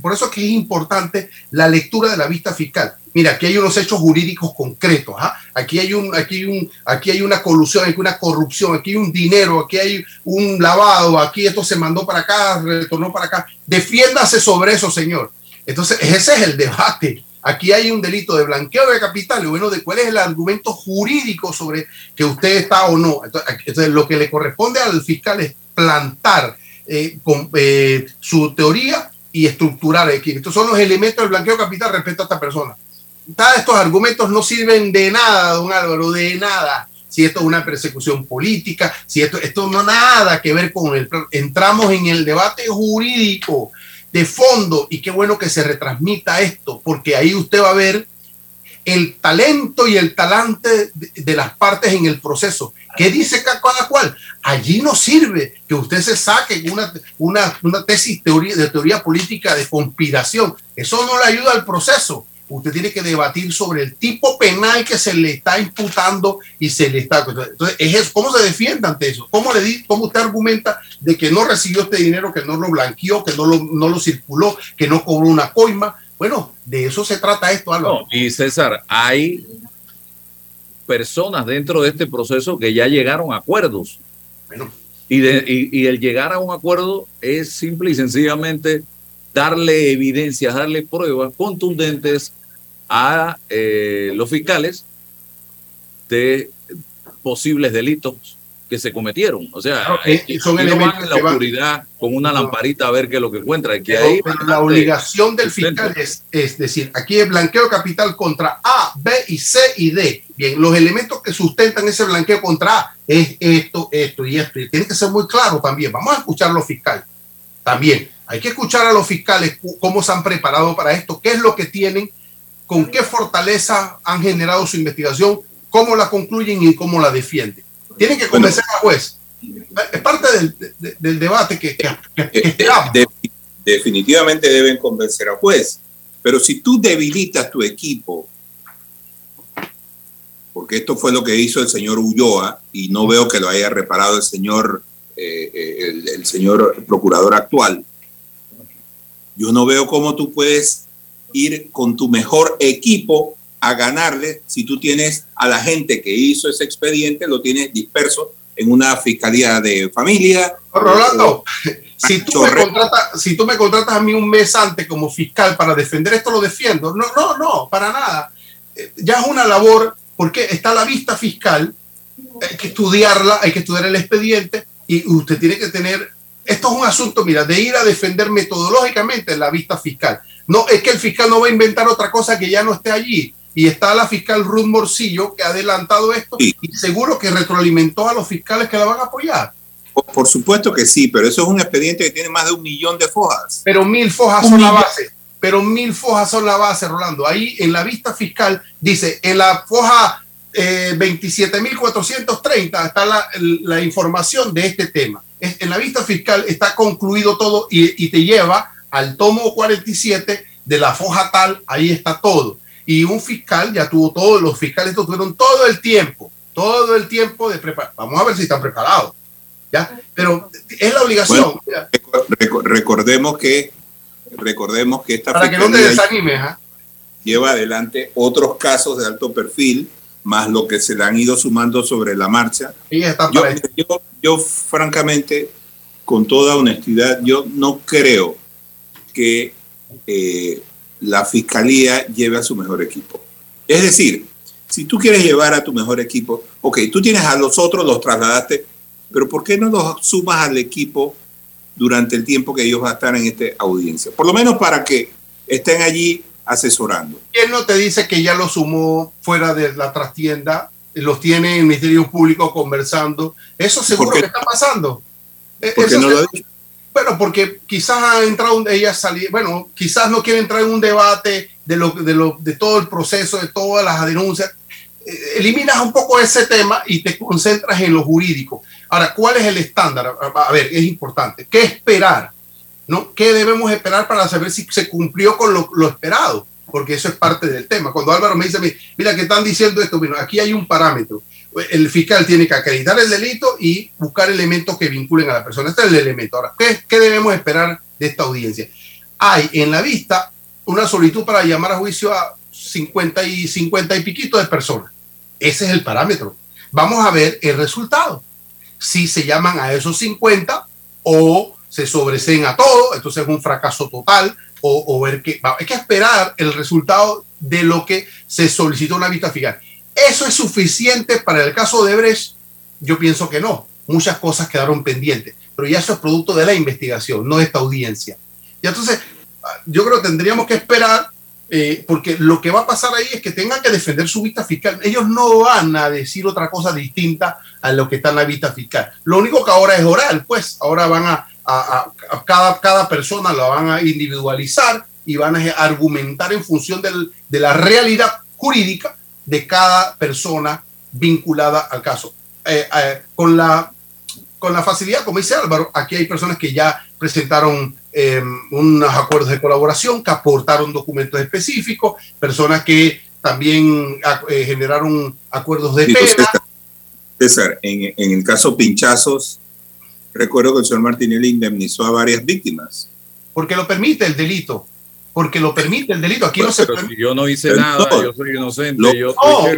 Por eso es que es importante la lectura de la vista fiscal. Mira, aquí hay unos hechos jurídicos concretos. ¿ah? Aquí, hay aquí, hay aquí hay una colusión, aquí una corrupción, aquí hay un dinero, aquí hay un lavado, aquí esto se mandó para acá, retornó para acá. Defiéndase sobre eso, señor. Entonces, ese es el debate. Aquí hay un delito de blanqueo de capital y bueno, de cuál es el argumento jurídico sobre que usted está o no. Entonces, lo que le corresponde al fiscal es plantar eh, eh, su teoría y. Estos son los elementos del blanqueo capital respecto a esta persona. Todos estos argumentos no sirven de nada, don Álvaro, de nada. Si esto es una persecución política, si esto, esto no nada que ver con el... Entramos en el debate jurídico de fondo y qué bueno que se retransmita esto, porque ahí usted va a ver el talento y el talante de, las partes en el proceso. ¿Qué dice cada cual? Allí no sirve que usted se saque una, una, una tesis teoría, de teoría política de conspiración. Eso no le ayuda al proceso usted tiene que debatir sobre el tipo penal que se le está imputando y se le está. Entonces, es ¿cómo se defiende ante eso? ¿Cómo, le di, ¿Cómo usted argumenta de que no recibió este dinero, que no lo blanqueó, que no lo, no lo circuló, que no cobró una coima? Bueno, de eso se trata esto, Álvaro. y César, hay personas dentro de este proceso que ya llegaron a acuerdos. Bueno. Y, de, y, y el llegar a un acuerdo es simple y sencillamente darle evidencias, darle pruebas contundentes a eh, los fiscales de posibles delitos que se cometieron. O sea, son elementos en la oscuridad con una lamparita a ver qué es lo que encuentra. Que ahí la obligación del fiscal es, es, decir, aquí es blanqueo capital contra A, B y C y D. Bien, los elementos que sustentan ese blanqueo contra A es esto, esto y esto. Y tiene que ser muy claro también. Vamos a escuchar a los fiscales también. Hay que escuchar a los fiscales cómo se han preparado para esto, qué es lo que tienen, con qué fortaleza han generado su investigación, cómo la concluyen y cómo la defienden. Tienen que convencer al juez. Es parte del, debate que, que, eh, definitivamente deben convencer al juez. Pero si tú debilitas tu equipo, porque esto fue lo que hizo el señor Ulloa, y no veo que lo haya reparado el señor, eh, eh, el señor procurador actual, yo no veo cómo tú puedes ir con tu mejor equipo a ganarle si tú tienes a la gente que hizo ese expediente, lo tienes disperso en una fiscalía de familia. Rolando, si tú, me contratas, si tú me contratas a mí un mes antes como fiscal para defender esto, lo defiendo. No, no, no, para nada. Eh, ya es una labor, porque está la vista fiscal, hay que estudiarla, hay que estudiar el expediente y usted tiene que tener esto es un asunto, mira, de ir a defender metodológicamente la vista fiscal. No, es que el fiscal no va a inventar otra cosa que ya no esté allí. Y está la fiscal Ruth Morcillo que ha adelantado esto y seguro que retroalimentó a los fiscales que la van a apoyar. Por, supuesto que sí, pero eso es un expediente que tiene más de un millón de fojas. Pero mil fojas son la base. Pero mil fojas son la base, Rolando. Ahí en la vista fiscal dice, en la foja eh, 27.430 está la, la, información de este tema. En la vista fiscal está concluido todo y, y te lleva al tomo 47 de la foja tal, ahí está todo. Y un fiscal ya tuvo todos, los fiscales tuvieron todo el tiempo, todo el tiempo de preparar. Vamos a ver si están preparados. ¿ya? Pero es la obligación. recordemos que recordemos que esta Para que no te desanimes, ¿ah? lleva adelante otros casos de alto perfil, más lo que se le han ido sumando sobre la marcha. yo, yo, yo, francamente, con toda honestidad, yo no creo que eh, la fiscalía lleve a su mejor equipo. Es decir, si tú quieres llevar a tu mejor equipo, ok, tú tienes a los otros, los trasladaste, pero ¿por qué no los sumas al equipo durante el tiempo que ellos van a estar en esta audiencia? Por lo menos para que estén allí asesorando. ¿Quién no te dice que ya los sumó fuera de la trastienda? Los tiene en el Ministerio Público conversando. Eso seguro que está pasando. E-, ¿Por qué no lo? Bueno, porque quizás ha entrado, ella salir, bueno, quizás no quiere entrar en un debate de, lo, de, lo, de todo el proceso, de todas las denuncias. Eh, eliminas un poco ese tema y te concentras en lo jurídico. Ahora, ¿cuál es el estándar? A ver, es importante. ¿Qué esperar? ¿No? ¿Qué debemos esperar para saber si se cumplió con lo, lo esperado? Porque eso es parte del tema. Cuando Álvaro me dice, mira, que están diciendo esto, bueno, aquí hay un parámetro el fiscal tiene que acreditar el delito y buscar elementos que vinculen a la persona. Este es el elemento. Ahora, ¿qué, debemos esperar de esta audiencia? Hay en la vista una solicitud para llamar a juicio a 50 y 50 y piquito de personas. Ese es el parámetro. Vamos a ver el resultado. Si se llaman a esos 50 o se sobreseen a todo, entonces es un fracaso total, o, ver que hay que esperar el resultado de lo que se solicitó una vista fiscal. ¿Eso es suficiente para el caso de Brecht? Yo pienso que no. Muchas cosas quedaron pendientes, pero ya eso es producto de la investigación, no de esta audiencia. Y entonces, yo creo que tendríamos que esperar, eh, porque lo que va a pasar ahí es que tengan que defender su vista fiscal. Ellos no van a decir otra cosa distinta a lo que está en la vista fiscal. Lo único que ahora es oral, pues ahora van a, cada, cada persona la van a individualizar y van a argumentar en función de la realidad jurídica de cada persona vinculada al caso. Eh, eh, con, la, con la facilidad, como dice Álvaro, aquí hay personas que ya presentaron eh, unos acuerdos de colaboración, que aportaron documentos específicos, personas que también generaron acuerdos de pena. César, en, en el caso Pinchazos, recuerdo que el señor Martinelli indemnizó a varias víctimas. Porque lo permite el delito porque lo permite el delito. Aquí no se pero si yo no hice nada, yo soy inocente. yo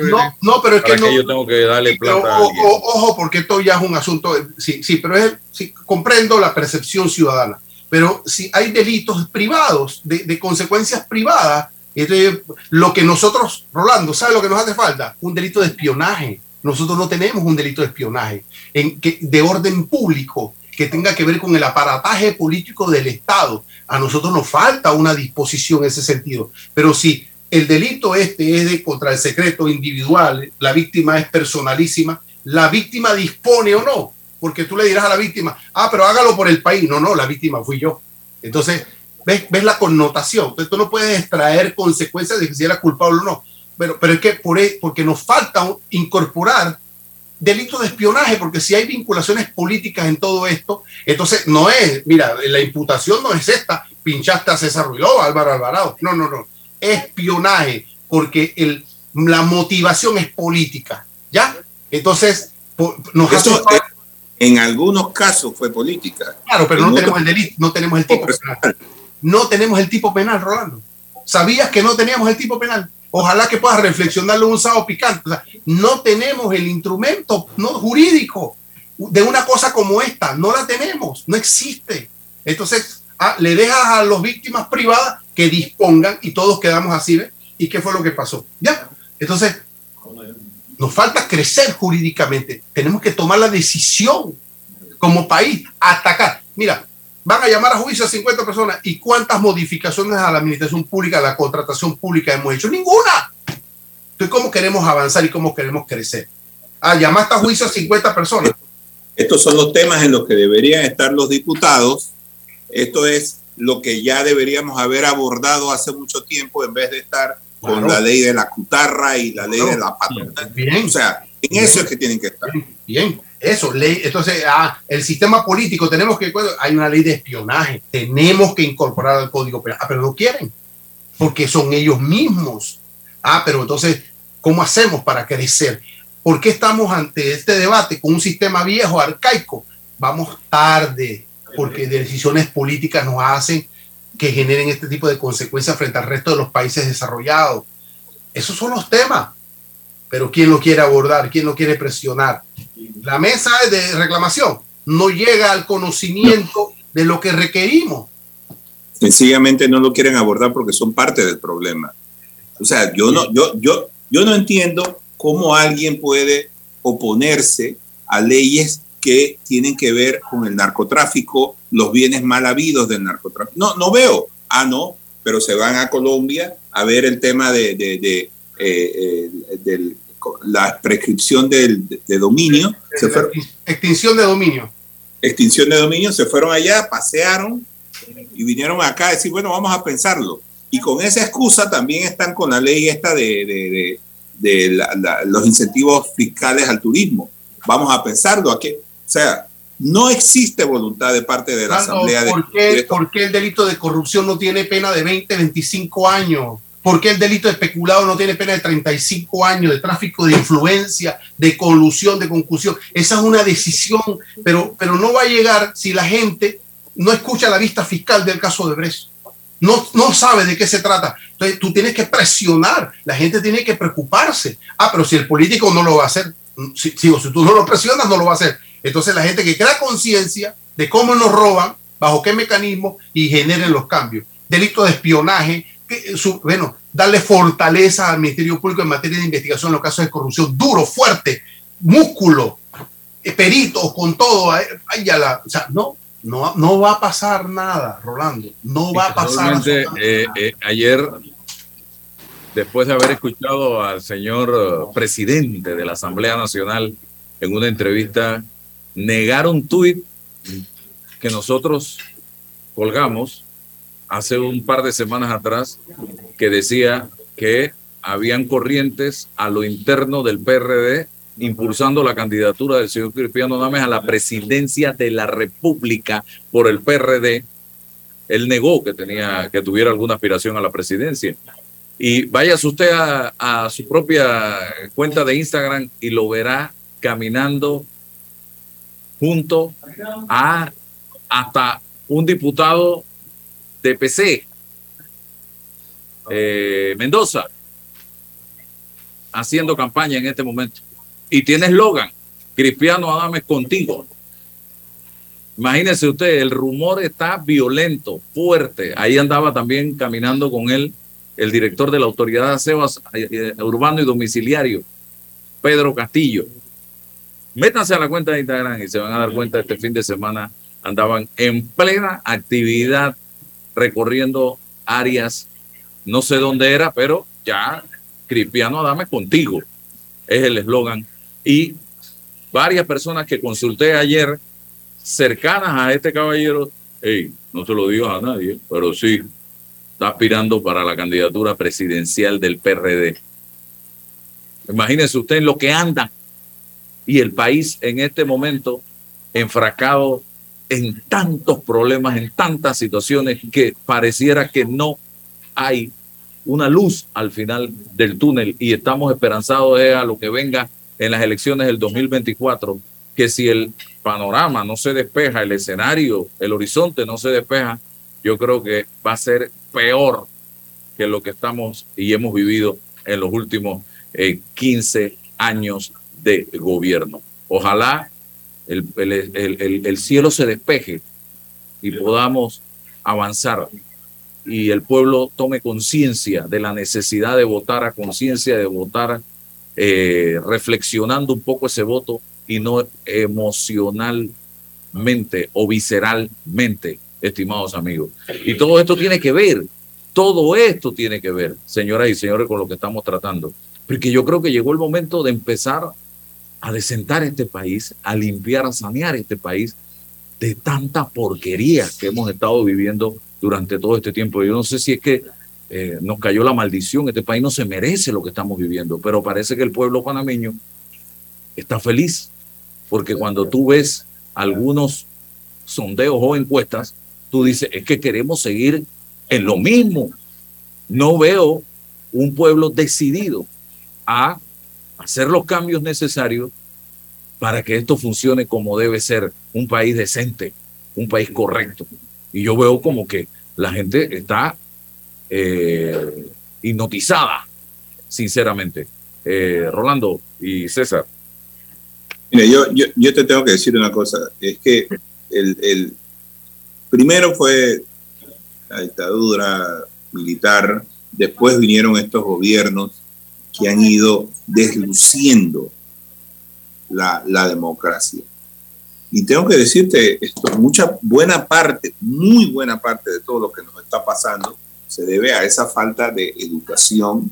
no, no, pero es que, no, yo tengo que darle plata. ojo, porque esto ya es un asunto. Sí, sí, pero es, sí, comprendo la percepción ciudadana. Pero si hay delitos privados, de, de consecuencias privadas, entonces, lo que nosotros, Rolando, ¿sabe lo que nos hace falta? Un delito de espionaje. Nosotros no tenemos un delito de espionaje en que, de orden público que tenga que ver con el aparataje político del Estado. A nosotros nos falta una disposición en ese sentido. Pero si el delito este es de contra el secreto individual, la víctima es personalísima, la víctima dispone o no, porque tú le dirás a la víctima, ah, pero hágalo por el país. No, no, la víctima fui yo. Entonces, ves, ves la connotación. Entonces, tú no puedes extraer consecuencias de si era culpable o no. Pero, pero es que por, e, porque nos falta incorporar delito de espionaje, porque si hay vinculaciones políticas en todo esto, entonces no es, mira, la imputación no es esta, pinchaste a César Ruiló, Álvaro Alvarado, no, no, no, espionaje, porque el, la motivación es política, ¿ya? Entonces, nos Eso, en algunos casos fue política. Claro, pero no tenemos el delito, no tenemos el tipo penal. No tenemos el tipo penal, Rolando. ¿Sabías que no teníamos el tipo penal? Ojalá que puedas reflexionarlo un sábado picante. no tenemos el instrumento no jurídico de una cosa como esta. No la tenemos, no existe. Entonces, ah, le dejas a las víctimas privadas que dispongan y todos quedamos así. ¿Y qué fue lo que pasó? Ya. Entonces, nos falta crecer jurídicamente. Tenemos que tomar la decisión como país, atacar. Mira, van a llamar a juicio a 50 personas. ¿Y cuántas modificaciones a la administración pública, a la contratación pública hemos hecho? Ninguna. Entonces, ¿cómo queremos avanzar y cómo queremos crecer? Ah, llamaste a juicio a 50 personas. Estos son los temas en los que deberían estar los diputados. Esto es lo que ya deberíamos haber abordado hace mucho tiempo en vez de estar con la ley de la cutarra y la ley de la patata. Bien. O sea, en eso es que tienen que estar. Bien, eso, ley. Entonces, ah, el sistema político, tenemos que, hay una ley de espionaje, tenemos que incorporar al código penal, ah, pero no quieren, porque son ellos mismos. Ah, pero entonces, ¿cómo hacemos para crecer? ¿Por qué estamos ante este debate con un sistema viejo, arcaico? Vamos tarde, porque decisiones políticas nos hacen que generen este tipo de consecuencias frente al resto de los países desarrollados. Esos son los temas. Pero ¿quién lo quiere abordar? ¿Quién lo quiere presionar? La mesa de reclamación no llega al conocimiento de lo que requerimos. Sencillamente no lo quieren abordar porque son parte del problema. O sea, yo no, yo, yo, yo no entiendo cómo alguien puede oponerse a leyes que tienen que ver con el narcotráfico, los bienes mal habidos del narcotráfico. No, no veo. Ah, no, pero se van a Colombia a ver el tema de, de, eh, eh, la prescripción del, de dominio. extinción de dominio. Extinción de dominio, se fueron allá, pasearon y vinieron acá a decir, bueno, vamos a pensarlo. Y con esa excusa también están con la ley esta de, de, los incentivos fiscales al turismo. Vamos a pensarlo. ¿A qué? O sea, no existe voluntad de parte de la Asamblea de... ¿por qué, ¿Por qué el delito de corrupción no tiene pena de 20, 25 años? ¿Por qué el delito de especulado no tiene pena de 35 años de tráfico de influencia, de colusión, de concusión? Esa es una decisión, pero, pero no va a llegar si la gente no escucha la vista fiscal del caso de Bres. No, no sabe de qué se trata. Entonces tú tienes que presionar, la gente tiene que preocuparse. Ah, pero si el político no lo va a hacer, si, si tú no lo presionas, no lo va a hacer. Entonces la gente que crea conciencia de cómo nos roban, bajo qué mecanismo y generen los cambios. Delito de espionaje, que, bueno, darle fortaleza al Ministerio Público en materia de investigación en los casos de corrupción, duro, fuerte, músculo, eh, peritos, con todo. la, o sea, no, no, no va a pasar nada, Rolando. No va a pasar nada. Eh, eh, ayer, después de haber escuchado al señor presidente de la Asamblea Nacional en una entrevista negar un tuit que nosotros colgamos hace un par de semanas atrás que decía que habían corrientes a lo interno del PRD impulsando la candidatura del señor Cristiano Names a la presidencia de la República por el PRD. Él negó que tenía que tuviera alguna aspiración a la presidencia. Y váyase usted a, a su propia cuenta de Instagram y lo verá caminando junto a hasta un diputado de PC, eh, Mendoza, haciendo campaña en este momento. Y tiene eslogan, Cristiano Adames contigo. Imagínese usted, el rumor está violento, fuerte. Ahí andaba también caminando con él el director de la Autoridad de eh, eh, Urbano y Domiciliario, Pedro Castillo. Métanse a la cuenta de Instagram y se van a dar cuenta este fin de semana andaban en plena actividad recorriendo áreas, no sé dónde era, pero ya Cristiano Adame contigo, es el eslogan. Y varias personas que consulté ayer cercanas a este caballero, hey, no se lo digo a nadie, pero sí, está aspirando para la candidatura presidencial del PRD. Imagínense usted en lo que anda y el país en este momento enfrascado en tantos problemas, en tantas situaciones que pareciera que no hay una luz al final del túnel y estamos esperanzados a lo que venga en las elecciones del 2024, que si el panorama no se despeja, el escenario, el horizonte no se despeja, yo creo que va a ser peor que lo que estamos y hemos vivido en los últimos 15 eh, años de gobierno. Ojalá el, el, cielo se despeje y podamos avanzar y el pueblo tome conciencia de la necesidad de votar a conciencia, de votar eh, reflexionando un poco ese voto y no emocionalmente o visceralmente, estimados amigos. Y todo esto tiene que ver, todo esto tiene que ver, señoras y señores, con lo que estamos tratando Porque yo creo que llegó el momento de empezar a desentar este país, a limpiar, a sanear este país de tanta porquería que hemos estado viviendo durante todo este tiempo. Yo no sé si es que eh, nos cayó la maldición, este país no se merece lo que estamos viviendo, pero parece que el pueblo panameño está feliz, porque cuando tú ves algunos sondeos o encuestas, tú dices, es que queremos seguir en lo mismo. No veo un pueblo decidido a hacer los cambios necesarios para que esto funcione como debe ser, un país decente, un país correcto. Y yo veo como que la gente está eh, hipnotizada, sinceramente. Eh, Rolando y César. Mire, yo, yo, yo, te tengo que decir una cosa, es que el, el primero fue la dictadura militar, después vinieron estos gobiernos que han ido desluciendo la, la democracia. Y tengo que decirte esto, mucha buena parte, muy buena parte de todo lo que nos está pasando se debe a esa falta de educación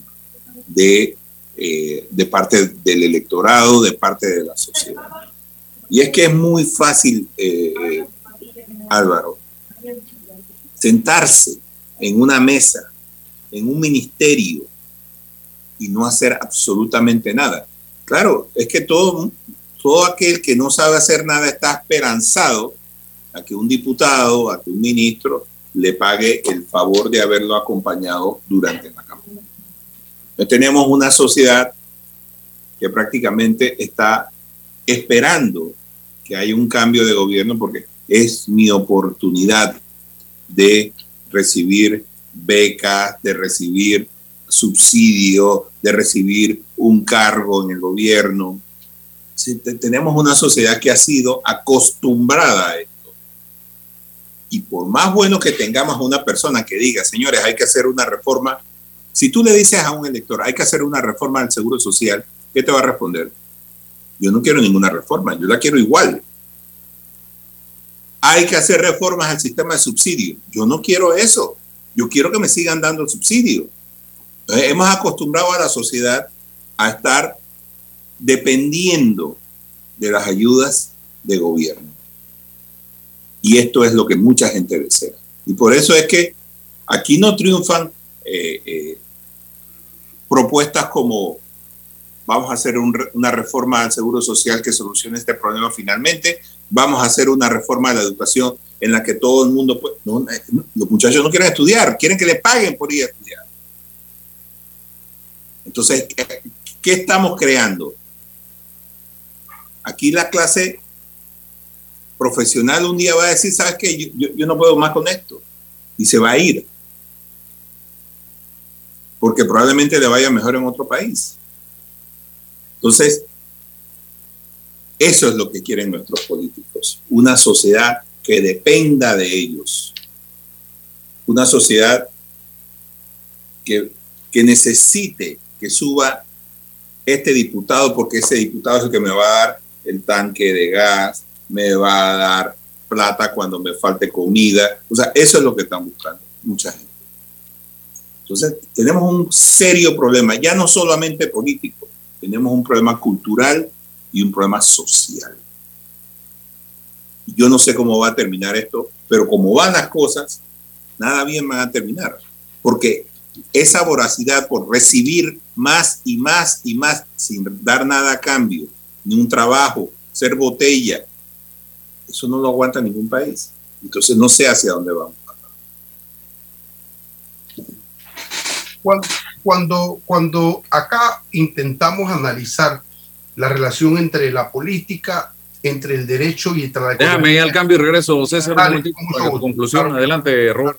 de, eh, de parte del electorado, de parte de la sociedad. Y es que es muy fácil, eh, Álvaro, sentarse en una mesa, en un ministerio, y no hacer absolutamente nada. Claro, es que todo, todo aquel que no sabe hacer nada está esperanzado a que un diputado, a que un ministro le pague el favor de haberlo acompañado durante la campaña. tenemos una sociedad que prácticamente está esperando que haya un cambio de gobierno porque es mi oportunidad de recibir becas, de recibir subsidio, de recibir un cargo en el gobierno. tenemos una sociedad que ha sido acostumbrada a esto. Y por más bueno que tengamos una persona que diga, señores, hay que hacer una reforma, si tú le dices a un elector, hay que hacer una reforma del Seguro Social, ¿qué te va a responder? Yo no quiero ninguna reforma, yo la quiero igual. Hay que hacer reformas al sistema de subsidio. Yo no quiero eso. Yo quiero que me sigan dando subsidio. Hemos acostumbrado a la sociedad a estar dependiendo de las ayudas de gobierno. Y esto es lo que mucha gente desea. Y por eso es que aquí no triunfan eh, eh, propuestas como vamos a hacer una reforma al Seguro Social que solucione este problema finalmente, vamos a hacer una reforma de la educación en la que todo el mundo, puede, los muchachos no quieren estudiar, quieren que le paguen por ir a estudiar. Entonces, ¿qué estamos creando? Aquí la clase profesional un día va a decir, ¿sabes qué? Yo, no puedo más con esto. Y se va a ir. Porque probablemente le vaya mejor en otro país. Entonces, eso es lo que quieren nuestros políticos. Una sociedad que dependa de ellos. Una sociedad que, que necesite que suba este diputado porque ese diputado es el que me va a dar el tanque de gas, me va a dar plata cuando me falte comida. O sea, eso es lo que están buscando mucha gente. Entonces, tenemos un serio problema, ya no solamente político, tenemos un problema cultural y un problema social. Yo no sé cómo va a terminar esto, pero como van las cosas, nada bien van a terminar, porque esa voracidad por recibir más y más y más sin dar nada a cambio, ni un trabajo, ser botella, eso no lo aguanta ningún país. Entonces no sé hacia dónde vamos. Cuando, cuando, acá intentamos analizar la relación entre la política, entre el derecho y entre la Déjame ir al cambio y regreso, César. Dale, conclusión. Adelante, Robert.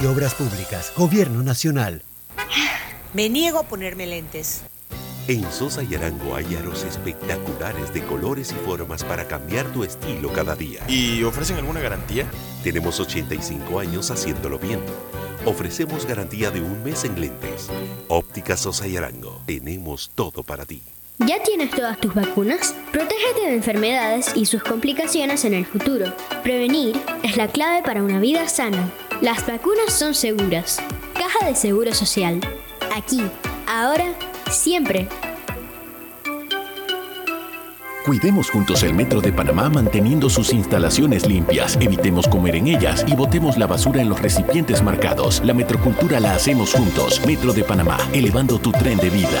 de Obras Públicas, Gobierno Nacional. Me niego a ponerme lentes. En Sosa y Arango hay aros espectaculares de colores y formas para cambiar tu estilo cada día. ¿Y ofrecen alguna garantía? Tenemos 85 años haciéndolo bien. Ofrecemos garantía de un mes en lentes. Óptica Sosa y Arango. Tenemos todo para ti. ¿Ya tienes todas tus vacunas? Protégete de enfermedades y sus complicaciones en el futuro. Prevenir es la clave para una vida sana. Las vacunas son seguras. Caja de Seguro Social. Aquí, ahora, siempre. Cuidemos juntos el Metro de Panamá manteniendo sus instalaciones limpias, evitemos comer en ellas y botemos la basura en los recipientes marcados. La metrocultura la hacemos juntos. Metro de Panamá, elevando tu tren de vida.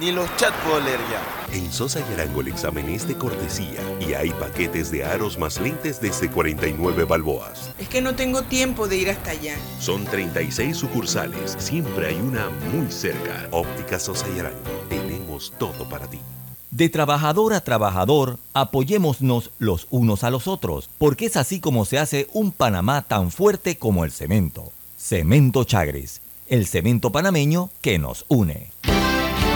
Ni los chats puedo leer ya. En Sosa y Arango el examen es de cortesía y hay paquetes de aros más lentes desde 49 balboas. Es que no tengo tiempo de ir hasta allá. Son 36 sucursales, siempre hay una muy cerca. Óptica Sosa y Arango, tenemos todo para ti. De trabajador a trabajador, apoyémonos los unos a los otros, porque es así como se hace un Panamá tan fuerte como el cemento. Cemento Chagres, el cemento panameño que nos une.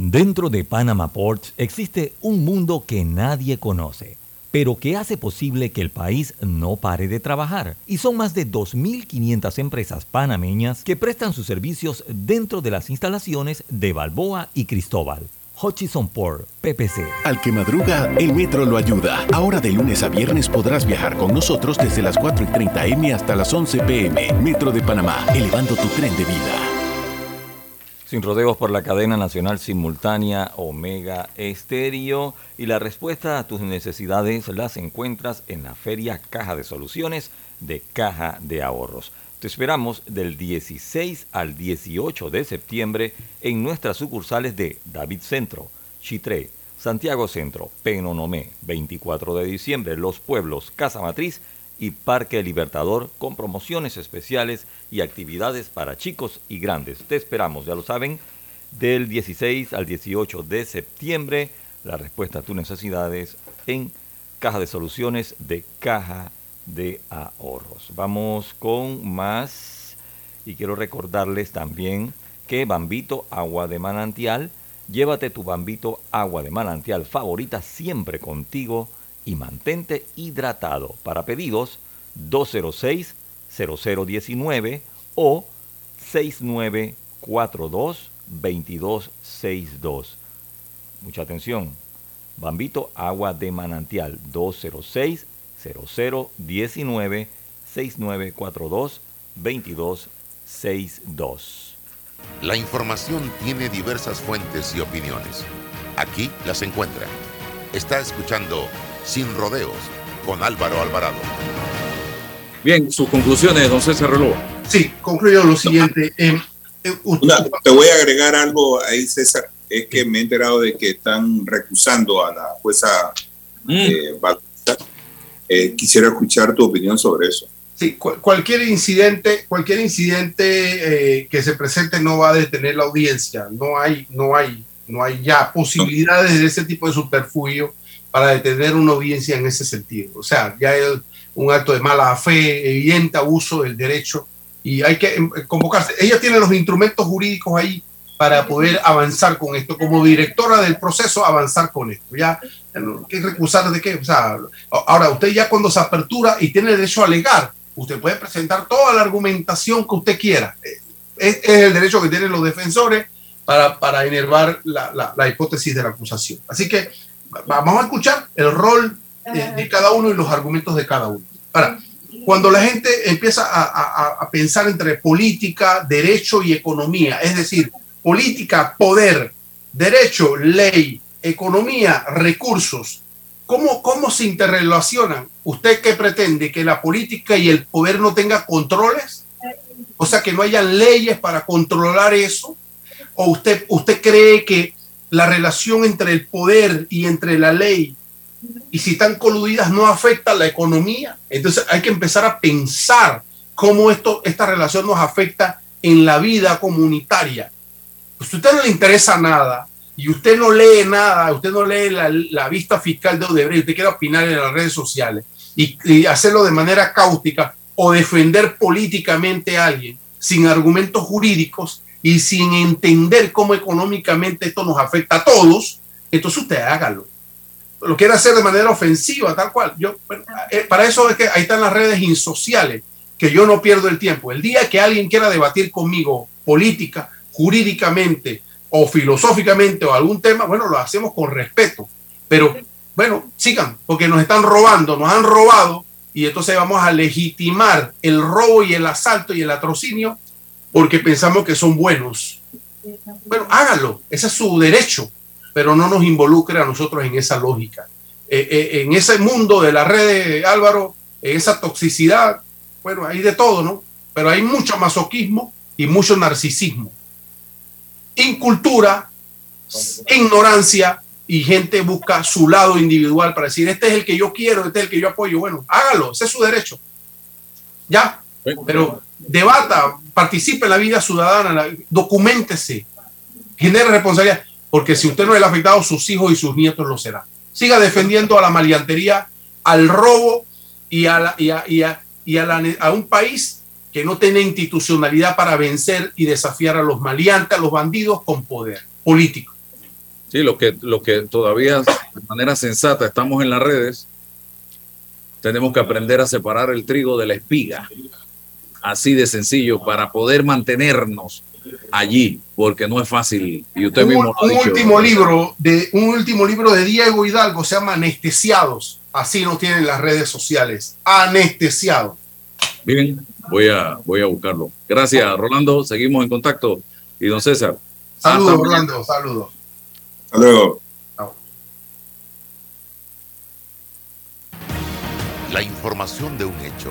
Dentro de Panama Ports existe un mundo que nadie conoce. pero que hace posible que el país no pare de trabajar. Y son más de 2.500 empresas panameñas que prestan sus servicios dentro de las instalaciones de Balboa y Cristóbal. Hutchison Port, PPC. Al que madruga, el metro lo ayuda. Ahora de lunes a viernes podrás viajar con nosotros desde las 4 y 30 M hasta las 11 PM. Metro de Panamá, elevando tu tren de vida. Sin rodeos por la cadena nacional simultánea Omega Estéreo. Y la respuesta a tus necesidades las encuentras en la Feria Caja de Soluciones de Caja de Ahorros. Te esperamos del 16 al 18 de septiembre en nuestras sucursales de David Centro, Chitré, Santiago Centro, Penonomé, 24 de diciembre, Los Pueblos, Casa Matriz y Parque Libertador con promociones especiales y actividades para chicos y grandes. Te esperamos, ya lo saben, del 16 al 18 de septiembre. La respuesta a tus necesidades en Caja de Soluciones de Caja de ahorros. Vamos con más y quiero recordarles también que Bambito Agua de Manantial, llévate tu Bambito Agua de Manantial favorita siempre contigo y mantente hidratado. Para pedidos 206 0019 o 6942 2262. Mucha atención. Bambito Agua de Manantial 206 0019 6942 2262. La información tiene diversas fuentes y opiniones. Aquí las encuentra. Está escuchando Sin Rodeos con Álvaro Alvarado. Bien, sus conclusiones, don César Reloj. Sí, concluyo lo siguiente. [LAUGHS] Eh, eh, Una- te voy a agregar algo ahí, César. Es que me he enterado de que están recusando a la jueza eh, Bautista. Eh, quisiera escuchar tu opinión sobre eso. Sí, cu- cualquier incidente, cualquier incidente eh, que se presente no va a detener la audiencia. No hay, no hay, no hay ya posibilidades de ese tipo de subterfugio para detener una audiencia en ese sentido. O sea, ya es un acto de mala fe, evidente abuso del derecho y hay que em, convocarse. Ella tiene los instrumentos jurídicos ahí para poder avanzar con esto. Como directora del proceso, avanzar con esto. Ya, ¿qué recusar de qué? O sea, ahora usted ya cuando se apertura y tiene derecho a alegar, usted puede presentar toda la argumentación que usted quiera. Eh, Es, es el derecho que tienen los defensores para, para enervar la, la- la hipótesis de la acusación. Así que vamos a escuchar el rol eh, de cada uno y los argumentos de cada uno. Ahora, cuando la gente empieza a, a- a pensar entre política, derecho y economía, es decir, política, poder, derecho, ley, economía, recursos, ¿cómo, cómo se interrelacionan? ¿Usted qué pretende? ¿Que la política y el poder no tengan controles? O sea, que no hayan leyes para controlar eso. ¿O usted, usted cree que la relación entre el poder y entre la ley y si están coludidas no afecta a la economía. Entonces hay que empezar a pensar cómo esto, esta relación nos afecta en la vida comunitaria. Pues a usted no le interesa nada y usted no lee nada, usted no lee la, la vista fiscal de Odebrecht, usted quiere opinar en las redes sociales y, y hacerlo de manera cáustica o defender políticamente a alguien sin argumentos jurídicos y sin entender cómo económicamente esto nos afecta a todos, entonces usted hágalo lo quiere hacer de manera ofensiva, tal cual. Yo, eh, para eso es que ahí están las redes insociales, que yo no pierdo el tiempo. El día que alguien quiera debatir conmigo política, jurídicamente o filosóficamente o algún tema, bueno, lo hacemos con respeto. Pero bueno, sigan, porque nos están robando, nos han robado y entonces vamos a legitimar el robo y el asalto y el atrocinio porque pensamos que son buenos. Bueno, háganlo, ese es su derecho pero no nos involucre a nosotros en esa lógica. Eh, eh, en ese mundo de la red, Álvaro, en esa toxicidad, bueno, hay de todo, ¿no? Pero hay mucho masoquismo y mucho narcisismo. Incultura, ignorancia y gente busca su lado individual para decir, este es el que yo quiero, este es el que yo apoyo. Bueno, hágalo, ese es su derecho. Ya, pero debata, participe en la vida ciudadana, documentese, genere responsabilidad porque si usted no es el afectado, sus hijos y sus nietos lo serán. Siga defendiendo a la maleantería, al robo y a, a- a- a a un país que no tiene institucionalidad para vencer y desafiar a los maleantes, a los bandidos con poder político. Sí, lo que, lo que todavía de manera sensata estamos en las redes tenemos que aprender a separar el trigo de la espiga. Así de sencillo, para poder mantenernos allí, porque no es fácil. Y usted un, mismo lo ha un dicho. último libro de un último libro de Diego Hidalgo se llama Anestesiados. Así nos tienen las redes sociales. Anestesiados. Bien, voy a, voy a buscarlo. Gracias, Rolando. Seguimos en contacto. Y don César. Saludos, Orlando. Saludos. Hasta luego. La información de un hecho